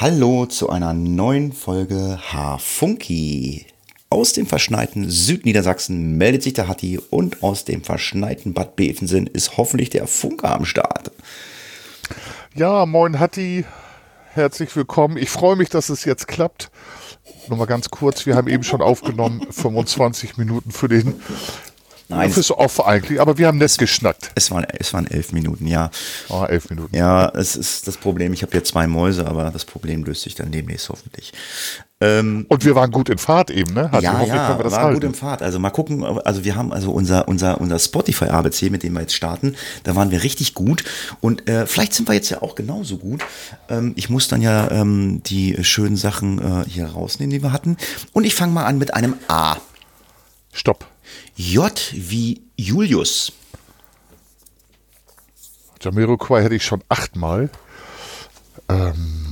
Hallo zu einer neuen Folge H-Funky. Aus dem verschneiten Südniedersachsen meldet sich der Hatti und aus dem verschneiten Bad Bevensen ist hoffentlich der Funker am Start. Ja, moin Hatti, herzlich willkommen. Ich freue mich, dass es jetzt klappt. Nochmal ganz kurz, wir haben eben schon aufgenommen, 25 Minuten für den Nein, Fürs Off eigentlich, aber wir haben nett geschnackt. es waren, es waren elf Minuten, ja. Ah, elf Minuten. Ja, es ist das Problem. Ich habe hier zwei Mäuse, aber das Problem löst sich dann demnächst hoffentlich. Ähm, Und wir waren gut in Fahrt eben, ne? Hatti, ja, ja, wir das war halten. gut im Fahrt. Also mal gucken, also wir haben also unser, unser, unser Spotify ABC, mit dem wir jetzt starten, da waren wir richtig gut und äh, vielleicht sind wir jetzt ja auch genauso gut. Ähm, ich muss dann ja ähm, die schönen Sachen äh, hier rausnehmen, die wir hatten. Und ich fange mal an mit einem A. Stopp. J wie Julius. Jamiroquai hätte ich schon achtmal.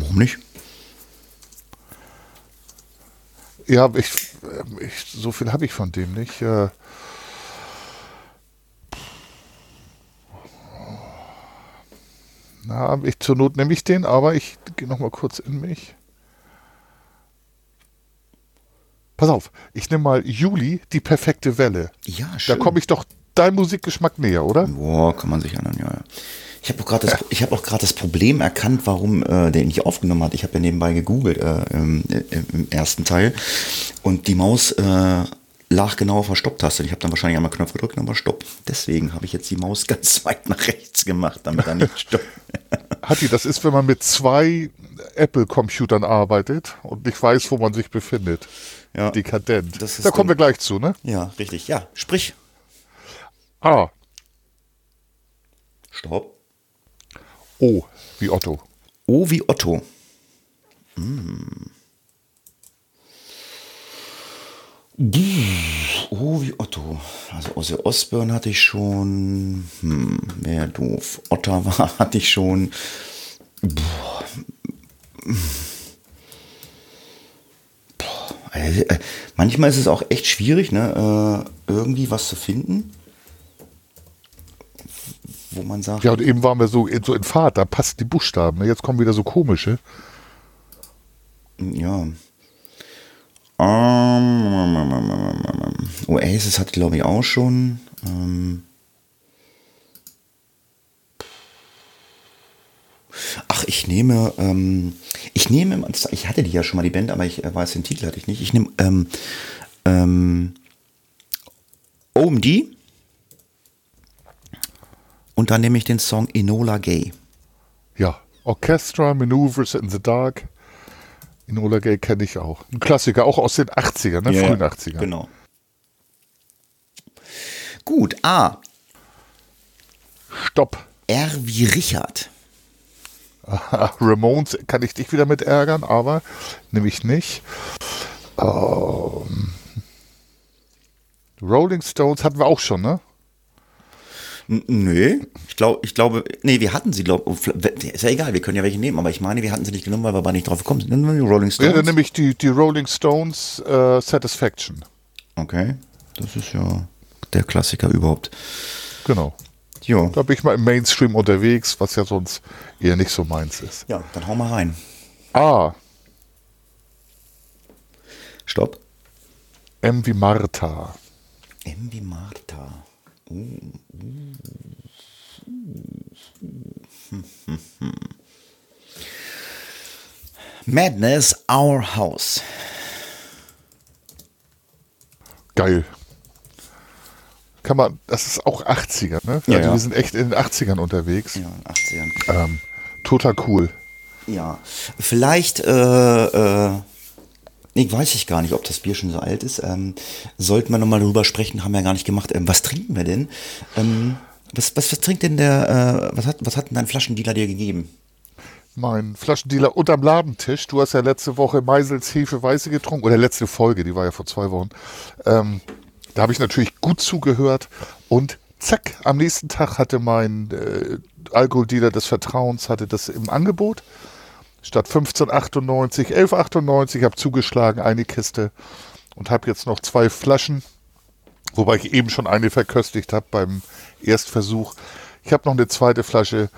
Warum nicht? Ja, ich, ähm, ich, so viel habe ich von dem nicht. Äh, Na, ich, zur Not nehme ich den, aber ich gehe noch mal kurz in mich. Pass auf, ich nehme mal Juli, die perfekte Welle. Ja, Da schön. komme ich doch deinem Musikgeschmack näher, oder? Boah, kann man sich erinnern, ja. ja. Ich habe auch gerade das, ich hab auch das Problem erkannt, warum äh, der ihn nicht aufgenommen hat. Ich habe ja nebenbei gegoogelt äh, im, im, im ersten Teil und die Maus äh, lag genau auf der Stopptaste. Ich habe dann wahrscheinlich einmal Knopf gedrückt und dann war Stopp. Deswegen habe ich jetzt die Maus ganz weit nach rechts gemacht, damit er nicht stoppt. Hatti, das ist, wenn man mit zwei Apple-Computern arbeitet und nicht weiß, wo man sich befindet. Ja. Dekadent. Das ist da kommen wir gleich zu, ne? Ja, richtig. Ja, sprich. A. Stopp. O. Wie Otto. O wie Otto. Mm. Buh, O wie Otto. Also Ozzy Osbourne hatte ich schon. Hm, wäre doof. Ottawa hatte ich schon. Boah. Also, äh, manchmal ist es auch echt schwierig, ne, äh, irgendwie was zu finden, wo man sagt, Ja, und eben waren wir so in, so in Fahrt, da passen die Buchstaben. Ne? Jetzt kommen wieder so komische. Ja. Ähm, Oasis hat, glaube ich, auch schon. Ähm, ach, ich nehme, ähm, ich nehme, ich hatte die ja schon mal, die Band, aber ich äh, weiß den Titel hatte ich nicht. Ich nehme ähm, ähm, OMD und dann nehme ich den Song Enola Gay. Ja. Orchestra, Maneuvers in the Dark. Inola Gay kenne ich auch. Ein Klassiker, auch aus den 80ern, ne? frühen 80ern. Genau. Gut, A. Stopp. R wie Richard. Ramones kann ich dich wieder mit ärgern, aber nehme ich nicht. Ähm, Rolling Stones hatten wir auch schon, ne? N nö, ich glaube, ich glaube, nee, wir hatten sie, glaube ist ja egal, wir können ja welche nehmen, aber ich meine, wir hatten sie nicht genommen, weil wir aber nicht drauf gekommen sind. Nehmen wir die Rolling Ja, Stones. dann nehme ich die, die Rolling Stones äh, Satisfaction. okay, das ist ja der Klassiker überhaupt. Genau. Jo. Da bin ich mal im Mainstream unterwegs, was ja sonst eher nicht so meins ist. Ja, dann hau mal rein. A. Stopp. M wie Martha. M wie Martha. Uh, uh. Madness, Our House. Geil. Kann man, das ist auch 80er, ne? Ja, also ja. wir sind echt in den 80ern unterwegs. Ja, in den 80ern. Ähm, total cool. Ja, vielleicht, äh, äh, ich weiß ich gar nicht, ob das Bier schon so alt ist. Ähm, sollten wir nochmal darüber sprechen, haben wir ja gar nicht gemacht. Ähm, was trinken wir denn? Ähm, was, was, was trinkt denn der, äh, was hat, was hat denn dein Flaschendealer dir gegeben? Mein Flaschendealer unterm Ladentisch. Du hast ja letzte Woche Meisels Hefe Weiße getrunken. Oder letzte Folge, die war ja vor zwei Wochen. Ähm, da habe ich natürlich gut zugehört. Und zack, am nächsten Tag hatte mein äh, Alkoholdealer des Vertrauens hatte das im Angebot. Statt 15,98, 11,98, habe zugeschlagen, eine Kiste. Und habe jetzt noch zwei Flaschen. Wobei ich eben schon eine verköstigt habe beim Erstversuch. Ich habe noch eine zweite Flasche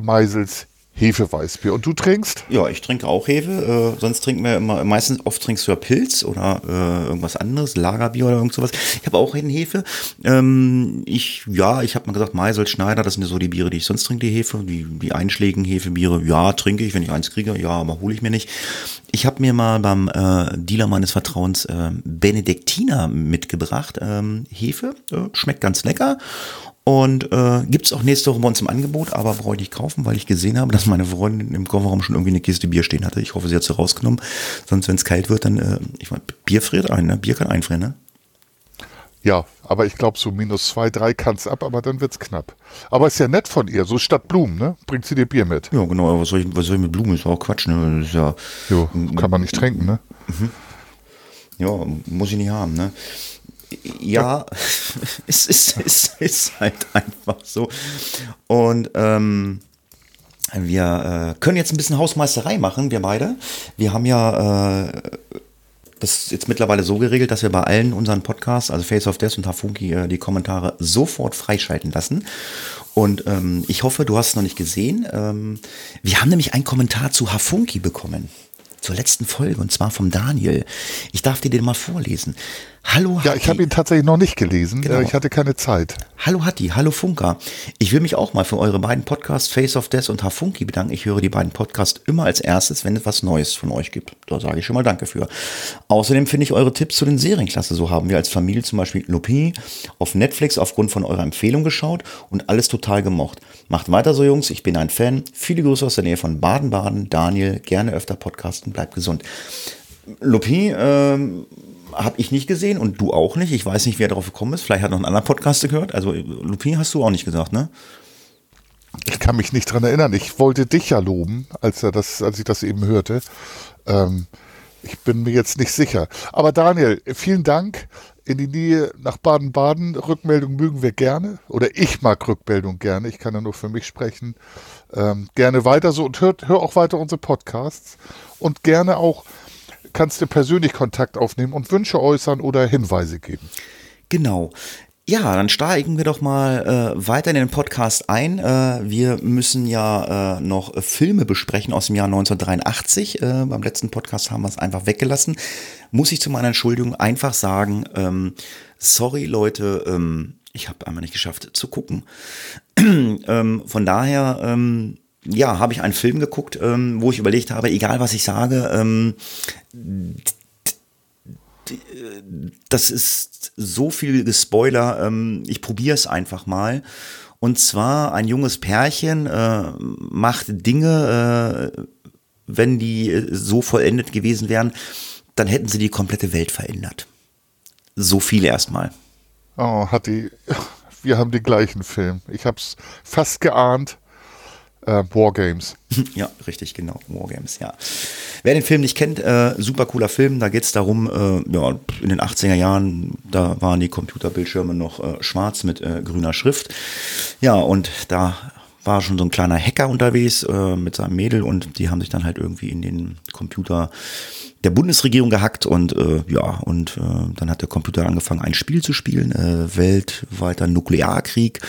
Meisels Hefeweißbier. Und du trinkst? Ja, ich trinke auch Hefe. Äh, sonst trinken wir immer, meistens oft trinkst du ja Pilz oder äh, irgendwas anderes, Lagerbier oder irgend sowas. Ich habe auch Hefe. Ähm, ich, ja, ich habe mal gesagt, Meisel, Schneider, das sind ja so die Biere, die ich sonst trinke, die Hefe. Die, die einschlägigen Hefebiere, ja, trinke ich, wenn ich eins kriege, ja, aber hole ich mir nicht. Ich habe mir mal beim äh, Dealer meines Vertrauens äh, Benediktiner mitgebracht. Ähm, Hefe, äh, schmeckt ganz lecker. Und äh, gibt es auch nächste Woche bei uns im Angebot, aber brauche ich nicht kaufen, weil ich gesehen habe, dass meine Freundin im Kofferraum schon irgendwie eine Kiste Bier stehen hatte. Ich hoffe, sie hat sie rausgenommen. Sonst, wenn es kalt wird, dann, äh, ich meine, Bier friert ein, ne? Bier kann einfrieren, ne? Ja, aber ich glaube, so minus zwei, drei kann es ab, aber dann wird es knapp. Aber ist ja nett von ihr, so statt Blumen, ne? Bringt sie dir Bier mit. Ja, genau, aber was soll ich, was soll ich mit Blumen? Ist auch Quatsch, ne? Das ist ja. Jo, kann man nicht trinken, ne? Mhm. Ja, muss ich nicht haben, ne? Ja, es ist, es ist halt einfach so. Und ähm, wir äh, können jetzt ein bisschen Hausmeisterei machen, wir beide. Wir haben ja äh, das jetzt mittlerweile so geregelt, dass wir bei allen unseren Podcasts, also Face of Death und Hafunki, äh, die Kommentare sofort freischalten lassen. Und ähm, ich hoffe, du hast es noch nicht gesehen. Ähm, wir haben nämlich einen Kommentar zu Hafunki bekommen. Zur letzten Folge, und zwar vom Daniel. Ich darf dir den mal vorlesen. Hallo Hatti. Ja, ich habe ihn tatsächlich noch nicht gelesen. Genau. Ich hatte keine Zeit. Hallo Hatti, hallo Funka. Ich will mich auch mal für eure beiden Podcasts Face of Death und Hafunki bedanken. Ich höre die beiden Podcasts immer als erstes, wenn es was Neues von euch gibt. Da sage ich schon mal Danke für. Außerdem finde ich eure Tipps zu den Serienklasse. So haben wir als Familie zum Beispiel Lupin auf Netflix aufgrund von eurer Empfehlung geschaut und alles total gemocht. Macht weiter so, Jungs. Ich bin ein Fan. Viele Grüße aus der Nähe von Baden-Baden. Daniel, gerne öfter podcasten. Bleibt gesund. Lupin, ähm, habe ich nicht gesehen und du auch nicht. Ich weiß nicht, wer darauf gekommen ist. Vielleicht hat noch ein anderer Podcast gehört. Also Lupin hast du auch nicht gesagt, ne? Ich kann mich nicht dran erinnern. Ich wollte dich ja loben, als, er das, als ich das eben hörte. Ähm, ich bin mir jetzt nicht sicher. Aber Daniel, vielen Dank. In die Nähe nach Baden-Baden. Rückmeldung mögen wir gerne. Oder ich mag Rückmeldung gerne. Ich kann ja nur für mich sprechen. Ähm, gerne weiter so und hör, hör auch weiter unsere Podcasts. Und gerne auch kannst du persönlich Kontakt aufnehmen und Wünsche äußern oder Hinweise geben. Genau. Ja, dann steigen wir doch mal äh, weiter in den Podcast ein. Äh, wir müssen ja äh, noch Filme besprechen aus dem Jahr 1983. Äh, beim letzten Podcast haben wir es einfach weggelassen. Muss ich zu meiner Entschuldigung einfach sagen, ähm, sorry Leute, ähm, ich habe einmal nicht geschafft zu gucken. ähm, von daher ähm, ja, habe ich einen Film geguckt, ähm, wo ich überlegt habe, egal was ich sage, ähm, das ist so viel Gespoiler, ähm, ich probiere es einfach mal. Und zwar ein junges Pärchen äh, macht Dinge, äh, wenn die so vollendet gewesen wären, dann hätten sie die komplette Welt verändert. So viel erstmal. Oh, hat die. Wir haben den gleichen Film. Ich habe es fast geahnt äh, Wargames. Ja, richtig, genau. Wargames, ja. Wer den Film nicht kennt, äh, super cooler Film. Da geht es darum, äh, ja, in den 80er Jahren, da waren die Computerbildschirme noch äh, schwarz mit äh, grüner Schrift. Ja, und da war schon so ein kleiner Hacker unterwegs äh, mit seinem Mädel und die haben sich dann halt irgendwie in den Computer der Bundesregierung gehackt und äh, ja, und äh, dann hat der Computer angefangen, ein Spiel zu spielen, äh, weltweiter Nuklearkrieg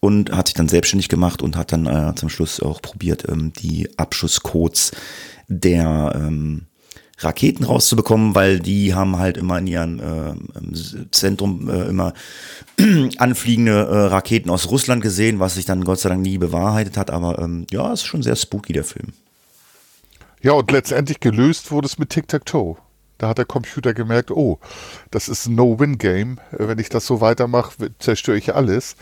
und hat sich dann selbstständig gemacht und hat dann äh, zum Schluss auch probiert, ähm, die Abschusscodes der ähm, Raketen rauszubekommen, weil die haben halt immer in ihrem äh, Zentrum äh, immer anfliegende äh, Raketen aus Russland gesehen, was sich dann Gott sei Dank nie bewahrheitet hat. Aber ähm, ja, ist schon sehr spooky, der Film. Ja, und letztendlich gelöst wurde es mit Tic-Tac-Toe. Da hat der Computer gemerkt, oh, das ist ein No-Win-Game. Wenn ich das so weitermache, zerstöre ich alles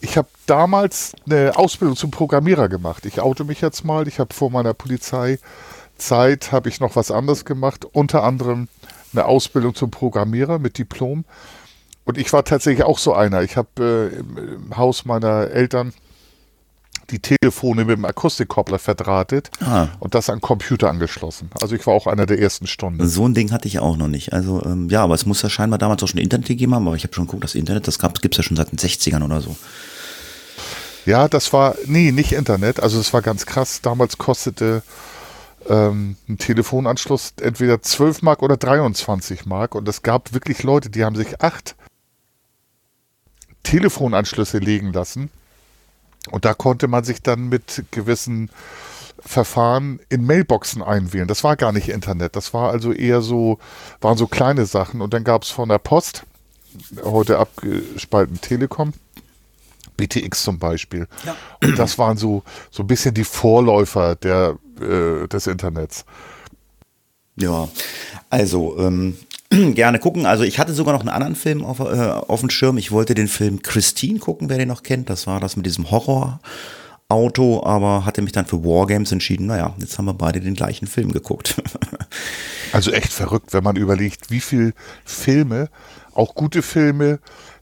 ich habe damals eine Ausbildung zum Programmierer gemacht. Ich oute mich jetzt mal. Ich habe vor meiner Polizeizeit habe ich noch was anderes gemacht, unter anderem eine Ausbildung zum Programmierer mit Diplom. Und ich war tatsächlich auch so einer. Ich habe äh, im, im, Haus meiner Eltern die Telefone mit dem Akustikkoppler verdrahtet ah. und das an Computer angeschlossen. Also ich war auch einer der ersten Stunden. So ein Ding hatte ich auch noch nicht. Also ähm, ja, aber es muss ja scheinbar damals auch schon Internet gegeben haben, aber ich habe schon geguckt, das Internet, das gibt es ja schon seit den 60ern oder so. Ja, das war, nee, nicht Internet. Also es war ganz krass. Damals kostete ähm, ein Telefonanschluss entweder 12 Mark oder 23 Mark. Und es gab wirklich Leute, die haben sich acht Telefonanschlüsse legen lassen Und da konnte man sich dann mit gewissen Verfahren in Mailboxen einwählen. Das war gar nicht Internet. Das war also eher so, waren so kleine Sachen. Und dann gab es von der Post, heute abgespalten Telekom, BTX zum Beispiel. Ja. Und das waren so, so ein bisschen die Vorläufer der, äh, des Internets. Ja, also ähm, gerne gucken. Also ich hatte sogar noch einen anderen Film auf, äh, auf dem Schirm. Ich wollte den Film Christine gucken, wer den noch kennt. Das war das mit diesem Horror. Auto, aber hatte mich dann für Wargames entschieden. Naja, jetzt haben wir beide den gleichen Film geguckt. also echt verrückt, wenn man überlegt, wie viele Filme, auch gute Filme,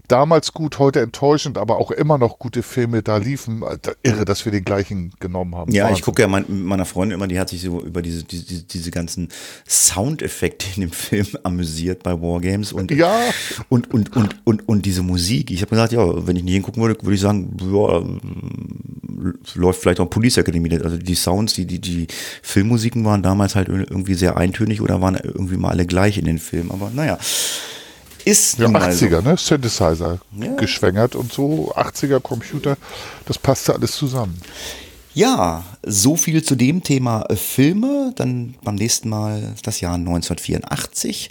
damals gut, heute enttäuschend, aber auch immer noch gute Filme da liefen. Irre, dass wir den gleichen genommen haben. Ja, Wahnsinn. ich gucke ja mein, meiner Freundin immer, die hat sich so über diese, diese, diese ganzen Soundeffekte in dem Film amüsiert bei Wargames und, ja. und, und, und, und, und diese Musik. Ich habe gesagt, ja, wenn ich nicht hingucken würde, würde ich sagen, ja, läuft vielleicht auch Police Academy. Also die Sounds, die, die, die Filmmusiken waren damals halt irgendwie sehr eintönig oder waren irgendwie mal alle gleich in den Filmen. Aber naja. Ist ja, 80er, so. ne? Synthesizer ja. geschwängert und so, 80er Computer, das passte alles zusammen. Ja, so viel zu dem Thema äh, Filme. Dann beim nächsten Mal das Jahr 1984.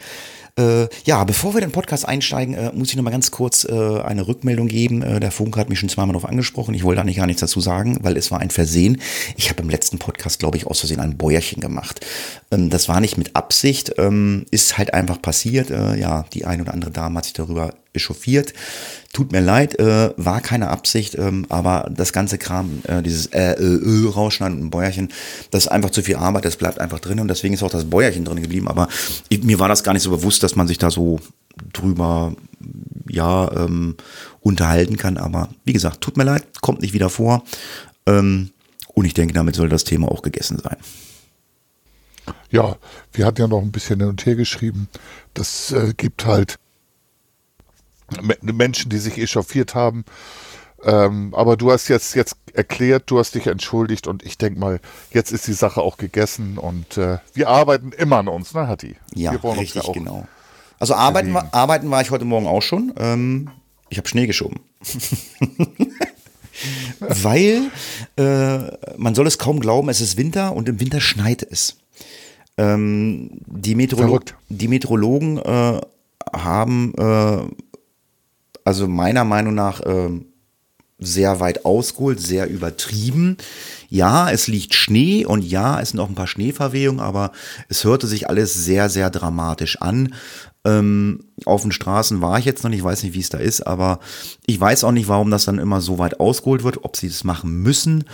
Äh, ja, bevor wir den Podcast einsteigen, äh, muss ich noch mal ganz kurz äh, eine Rückmeldung geben. Äh, der Funke hat mich schon zweimal darauf angesprochen. Ich wollte eigentlich gar nichts dazu sagen, weil es war ein Versehen. Ich habe im letzten Podcast, glaube ich, aus Versehen ein Bäuerchen gemacht. Ähm, das war nicht mit Absicht, ähm, ist halt einfach passiert. Äh, ja, die eine oder andere Dame hat sich darüber echauffiert. Tut mir leid, äh, war keine Absicht, ähm, aber das ganze Kram, äh, dieses äh, äh, äh, Rausschneiden und Bäuerchen, das ist einfach zu viel Arbeit, das bleibt einfach drin und deswegen ist auch das Bäuerchen drin geblieben. Aber ich, mir war das gar nicht so bewusst, dass man sich da so drüber ja ähm, unterhalten kann. Aber wie gesagt, tut mir leid, kommt nicht wieder vor. Ähm, und ich denke, damit soll das Thema auch gegessen sein. Ja, wir hatten ja noch ein bisschen hin und her geschrieben. Das äh, gibt halt Menschen, die sich echauffiert haben. Ähm, aber du hast jetzt, jetzt erklärt, du hast dich entschuldigt und ich denke mal, jetzt ist die Sache auch gegessen und äh, wir arbeiten immer an uns, ne, Hatti? Ja, richtig, ja genau. Also arbeiten, war, arbeiten war ich heute Morgen auch schon. Ähm, ich habe Schnee geschoben. Weil äh, man soll es kaum glauben, es ist Winter und im Winter schneit es. Ähm, die, Meteorolo die Meteorologen äh, haben äh, also meiner Meinung nach äh, sehr weit ausgeholt, sehr übertrieben. Ja, es liegt Schnee und ja, es sind auch ein paar Schneeverwehungen, aber es hörte sich alles sehr, sehr dramatisch an. Ähm, auf den Straßen war ich jetzt noch nicht, weiß nicht, wie es da ist, aber ich weiß auch nicht, warum das dann immer so weit ausgeholt wird, ob sie das machen müssen.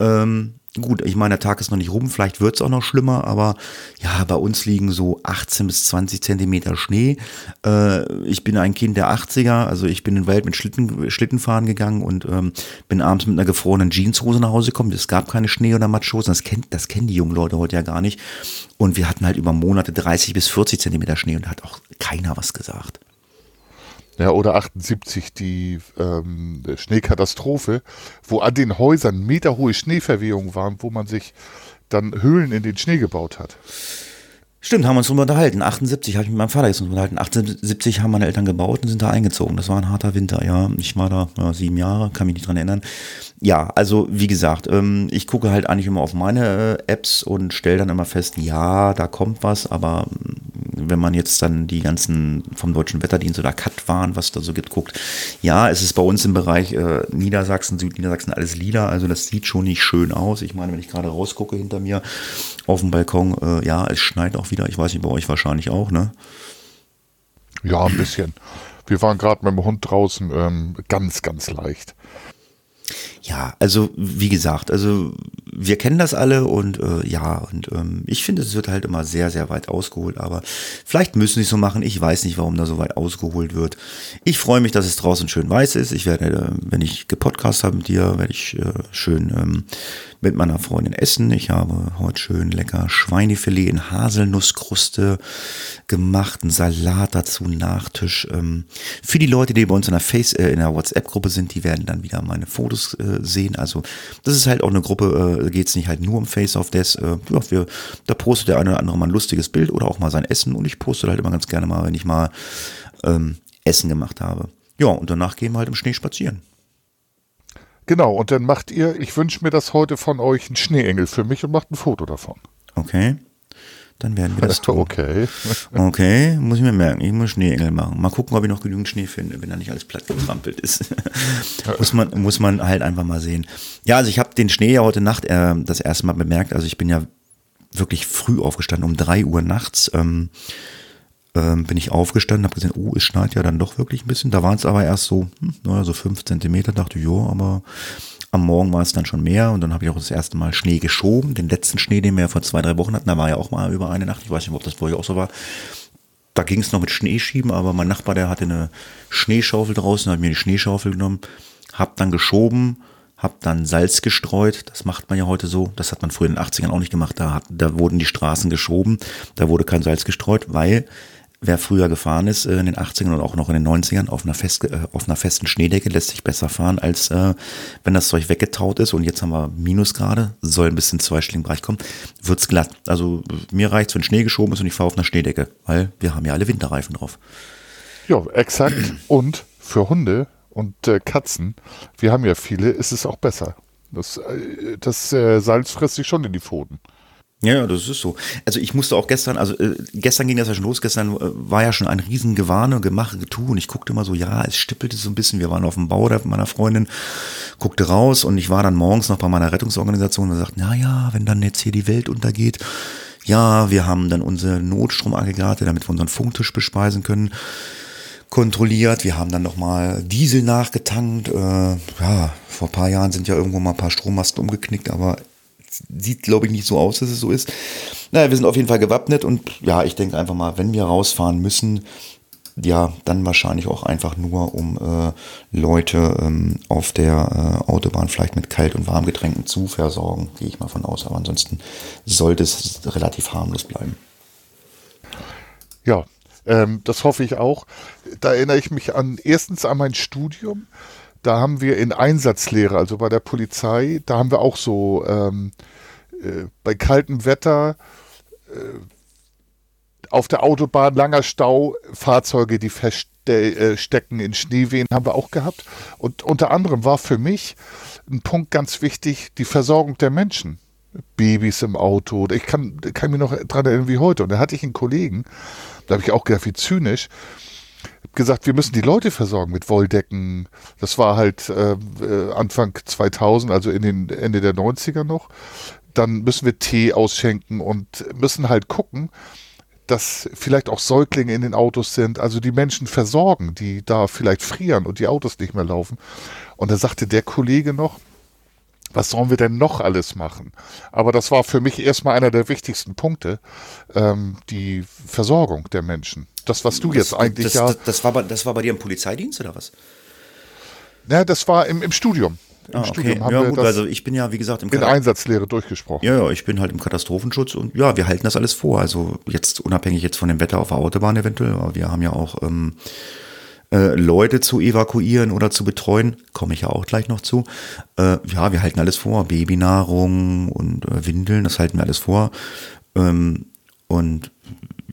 Ähm, Gut, ich meine, der Tag ist noch nicht rum, vielleicht wird es auch noch schlimmer, aber ja, bei uns liegen so 18 bis 20 Zentimeter Schnee. Äh, ich bin ein Kind der 80er, also ich bin in den Welt mit Schlitten, Schlittenfahren gegangen und ähm, bin abends mit einer gefrorenen Jeanshose nach Hause gekommen. Es gab keine Schnee- oder Matschhosen, das, kennt, das kennen die jungen Leute heute ja gar nicht. Und wir hatten halt über Monate 30 bis 40 Zentimeter Schnee und da hat auch keiner was gesagt. Ja, oder 78 die ähm, Schneekatastrophe, wo an den Häusern meterhohe Schneeverwehungen waren, wo man sich dann Höhlen in den Schnee gebaut hat. Stimmt, haben wir uns drüber unterhalten. 78 habe ich mit meinem Vater jetzt unterhalten. 78 haben meine Eltern gebaut und sind da eingezogen. Das war ein harter Winter, ja. Ich war da ja, sieben Jahre, kann mich nicht dran erinnern. Ja, also wie gesagt, ähm, ich gucke halt eigentlich immer auf meine äh, Apps und stelle dann immer fest, ja, da kommt was, aber wenn man jetzt dann die ganzen vom Deutschen Wetterdienst oder Cut waren, was da so gibt, guckt, ja, es ist bei uns im Bereich äh, Niedersachsen, Südniedersachsen alles lila, also das sieht schon nicht schön aus. Ich meine, wenn ich gerade rausgucke hinter mir auf dem Balkon, äh, ja, es schneit auch wieder. Ich weiß nicht, bei euch wahrscheinlich auch, ne? Ja, ein bisschen. Wir waren gerade mit dem Hund draußen, ähm, ganz, ganz leicht. Ja, also wie gesagt, also wir kennen das alle und äh, ja, und ähm, ich finde, es wird halt immer sehr, sehr weit ausgeholt, aber vielleicht müssen sie es so machen. Ich weiß nicht, warum da so weit ausgeholt wird. Ich freue mich, dass es draußen schön weiß ist. Ich werde, äh, wenn ich gepodcast habe mit dir, werde ich äh, schön ähm, mit meiner Freundin essen. Ich habe heute schön lecker Schweinefilet in Haselnusskruste gemacht, einen Salat dazu, Nachtisch. Ähm, für die Leute, die bei uns in der äh, der WhatsApp-Gruppe sind, die werden dann wieder meine Fotos äh, sehen. Also das ist halt auch eine Gruppe, äh, geht es nicht halt nur um Face of Death. Äh, ja, wir, da postet der eine oder andere mal ein lustiges Bild oder auch mal sein Essen und ich poste halt immer ganz gerne mal, wenn ich mal ähm, Essen gemacht habe. Ja, und danach gehen wir halt im Schnee spazieren. Genau, und dann macht ihr, ich wünsche mir das heute von euch, einen Schneeengel für mich und macht ein Foto davon. Okay. Dann werden wir das tun. Okay. Okay, muss ich mir merken. Ich muss Schneeengel machen. Mal gucken, ob ich noch genügend Schnee finde, wenn da nicht alles platt getrampelt ist. muss, man, muss man halt einfach mal sehen. Ja, also ich habe den Schnee ja heute Nacht äh, das erste Mal bemerkt. Also ich bin ja wirklich früh aufgestanden, um drei Uhr nachts. Ähm, ähm, bin ich aufgestanden, habe gesehen, oh, es schneit ja dann doch wirklich ein bisschen. Da waren es aber erst so, hm, naja, so fünf Zentimeter, dachte ich, jo, aber am Morgen war es dann schon mehr und dann habe ich auch das erste Mal Schnee geschoben. Den letzten Schnee, den wir ja vor zwei, drei Wochen hatten, da war ja auch mal über eine Nacht. Ich weiß nicht, ob das vorher auch so war. Da ging es noch mit Schneeschieben, aber mein Nachbar, der hatte eine Schneeschaufel draußen, hat mir die Schneeschaufel genommen, hab dann geschoben, hab dann Salz gestreut. Das macht man ja heute so. Das hat man früher in den 80ern auch nicht gemacht. Da, da wurden die Straßen geschoben, da wurde kein Salz gestreut, weil wer früher gefahren ist, äh, in den 80ern und auch noch in den 90ern, auf einer, fest, äh, auf einer festen Schneedecke lässt sich besser fahren, als äh, wenn das Zeug weggetaut ist. Und jetzt haben wir Minusgrade, soll ein bisschen zweistelligen Bereich kommen, wird's glatt. Also mir reicht's, wenn Schnee geschoben ist und ich fahre auf einer Schneedecke, weil wir haben ja alle Winterreifen drauf. Ja, exakt. Und für Hunde und äh, Katzen, wir haben ja viele, ist es auch besser. Das, äh, das äh, Salz frisst sich schon in die Pfoten. Ja, das ist so. Also ich musste auch gestern, also äh, gestern ging das ja schon los, gestern äh, war ja schon ein riesen Gewarne, Gemache, Getue und ich guckte immer so, ja, es stippelte so ein bisschen, wir waren auf dem Bau da mit meiner Freundin, guckte raus und ich war dann morgens noch bei meiner Rettungsorganisation und sagte, na ja, wenn dann jetzt hier die Welt untergeht, ja, wir haben dann unsere Notstromaggregate, damit wir unseren Funktisch bespeisen können, kontrolliert. Wir haben dann nochmal Diesel nachgetankt. Äh, ja, vor ein paar Jahren sind ja irgendwo mal ein paar Strommasten umgeknickt, aber sieht, glaube ich, nicht so aus, dass es so ist. Naja, wir sind auf jeden Fall gewappnet und ja, ich denke einfach mal, wenn wir rausfahren müssen, ja, dann wahrscheinlich auch einfach nur, um äh, Leute ähm, auf der äh, Autobahn vielleicht mit Kalt- und Warmgetränken zu versorgen, gehe ich mal von aus. Aber ansonsten sollte es relativ harmlos bleiben. Ja, ähm, das hoffe ich auch. Da erinnere ich mich an erstens an mein Studium da haben wir in Einsatzlehre, also bei der Polizei, da haben wir auch so ähm, äh, bei kaltem Wetter äh, auf der Autobahn langer Stau, Fahrzeuge, die feststecken äh, in Schneewehen, haben wir auch gehabt. Und unter anderem war für mich ein Punkt ganz wichtig, die Versorgung der Menschen. Babys im Auto. Ich kann, kann mich noch dran erinnern wie heute. Und da hatte ich einen Kollegen, da habe ich auch gedacht, wie zynisch gesagt, wir müssen die Leute versorgen mit Wolldecken. Das war halt äh, äh Anfang 2000, also in den Ende der 90er noch. Dann müssen wir Tee ausschenken und müssen halt gucken, dass vielleicht auch Säuglinge in den Autos sind, also die Menschen versorgen, die da vielleicht frieren und die Autos nicht mehr laufen. Und da sagte der Kollege noch, was sollen wir denn noch alles machen? Aber das war für mich erstmal einer der wichtigsten Punkte, ähm, die Versorgung der Menschen. Das, was du das, jetzt eigentlich das, ja. Das, das, war bei, das war bei dir im Polizeidienst oder was? Ja, das war im, im Studium. Im ah, okay. haben ja, wir gut, das also ich bin ja, wie gesagt, im in Kat Einsatzlehre durchgesprochen. Ja, ja, ich bin halt im Katastrophenschutz und ja, wir halten das alles vor. Also jetzt unabhängig jetzt von dem Wetter auf der Autobahn eventuell, aber wir haben ja auch ähm, äh, Leute zu evakuieren oder zu betreuen, komme ich ja auch gleich noch zu. Äh, ja, wir halten alles vor, Babynahrung und äh, Windeln, das halten wir alles vor. Ähm, und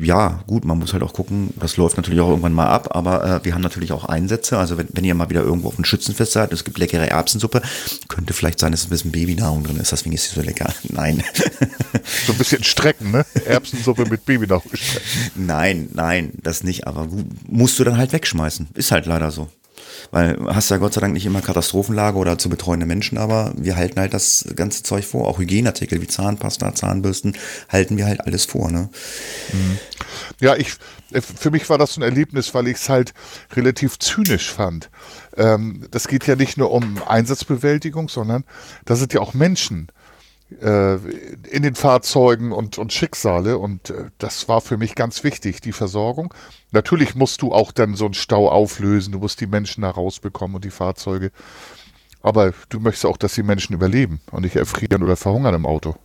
ja, gut, man muss halt auch gucken, das läuft natürlich auch irgendwann mal ab, aber äh, wir haben natürlich auch Einsätze. Also wenn, wenn ihr mal wieder irgendwo auf ein Schützenfest seid, es gibt leckere Erbsensuppe, könnte vielleicht sein, dass ein bisschen Babynahrung drin ist, deswegen ist sie so lecker. Nein. So ein bisschen strecken, ne? Erbsensuppe mit Babynahrung gestreckt. Nein, nein, das nicht, aber gut, musst du dann halt wegschmeißen. Ist halt leider so. Weil hast ja Gott sei Dank nicht immer Katastrophenlage oder zu betreuende Menschen, aber wir halten halt das ganze Zeug vor. Auch Hygieneartikel wie Zahnpasta, Zahnbürsten halten wir halt alles vor. Ne? Mhm. Ja, ich, für mich war das ein Erlebnis, weil ich es halt relativ zynisch fand. Ähm, das geht ja nicht nur um Einsatzbewältigung, sondern da sind ja auch Menschen äh, in den Fahrzeugen und, und Schicksale. Und äh, das war für mich ganz wichtig, die Versorgung. Natürlich musst du auch dann so einen Stau auflösen, du musst die Menschen da rausbekommen und die Fahrzeuge. Aber du möchtest auch, dass die Menschen überleben und nicht erfrieren oder verhungern im Auto.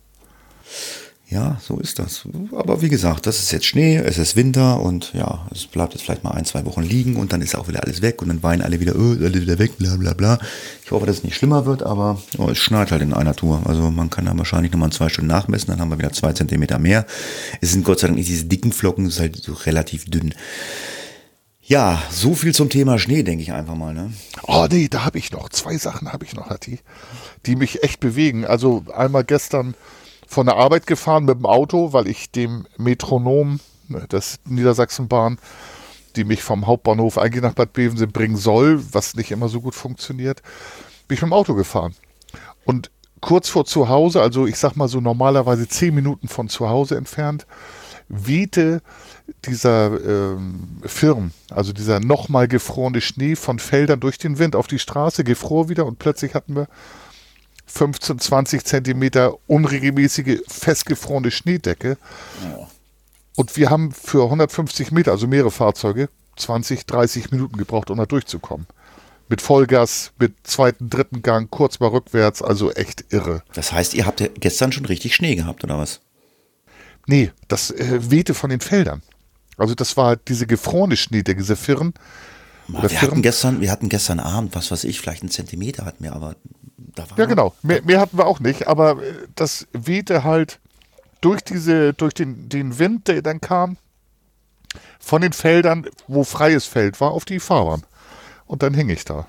Ja, so ist das. Aber wie gesagt, das ist jetzt Schnee, es ist Winter und ja, es bleibt jetzt vielleicht mal ein, zwei Wochen liegen und dann ist auch wieder alles weg und dann weinen alle wieder, oh, alle wieder weg, bla bla bla. Ich hoffe, dass es nicht schlimmer wird, aber oh, es schneit halt in einer Tour. Also man kann da wahrscheinlich nochmal zwei Stunden nachmessen, dann haben wir wieder zwei Zentimeter mehr. Es sind Gott sei Dank nicht diese dicken Flocken, es ist halt so relativ dünn. Ja, so viel zum Thema Schnee, denke ich einfach mal. Ne? Oh nee, da habe ich noch. Zwei Sachen habe ich noch, Hatti, die mich echt bewegen. Also einmal gestern von der Arbeit gefahren mit dem Auto, weil ich dem Metronom, ne, das Niedersachsenbahn, die mich vom Hauptbahnhof eigentlich nach Bad Bevensen bringen soll, was nicht immer so gut funktioniert, bin ich mit dem Auto gefahren. Und kurz vor zu Hause, also ich sag mal so normalerweise zehn Minuten von zu Hause entfernt, wehte dieser ähm, Firm, also dieser nochmal gefrorene Schnee von Feldern durch den Wind auf die Straße, gefror wieder und plötzlich hatten wir 15, 20 Zentimeter unregelmäßige, festgefrorene Schneedecke. Ja. Und wir haben für 150 Meter, also mehrere Fahrzeuge, 20, 30 Minuten gebraucht, um da durchzukommen. Mit Vollgas, mit zweiten, dritten Gang, kurz mal rückwärts, also echt irre. Das heißt, ihr habt ja gestern schon richtig Schnee gehabt, oder was? Nee, das äh, wehte von den Feldern. Also das war diese gefrorene Schnee, der diese Firn. Wir Firn. hatten, gestern, wir hatten gestern Abend, was weiß ich, vielleicht einen Zentimeter hatten wir, aber. Ja, genau. Mehr, mehr hatten wir auch nicht, aber äh, das wehte halt durch diese, durch den, den Wind, der dann kam, von den Feldern, wo freies Feld war, auf die Fahrbahn. Und dann hing ich da.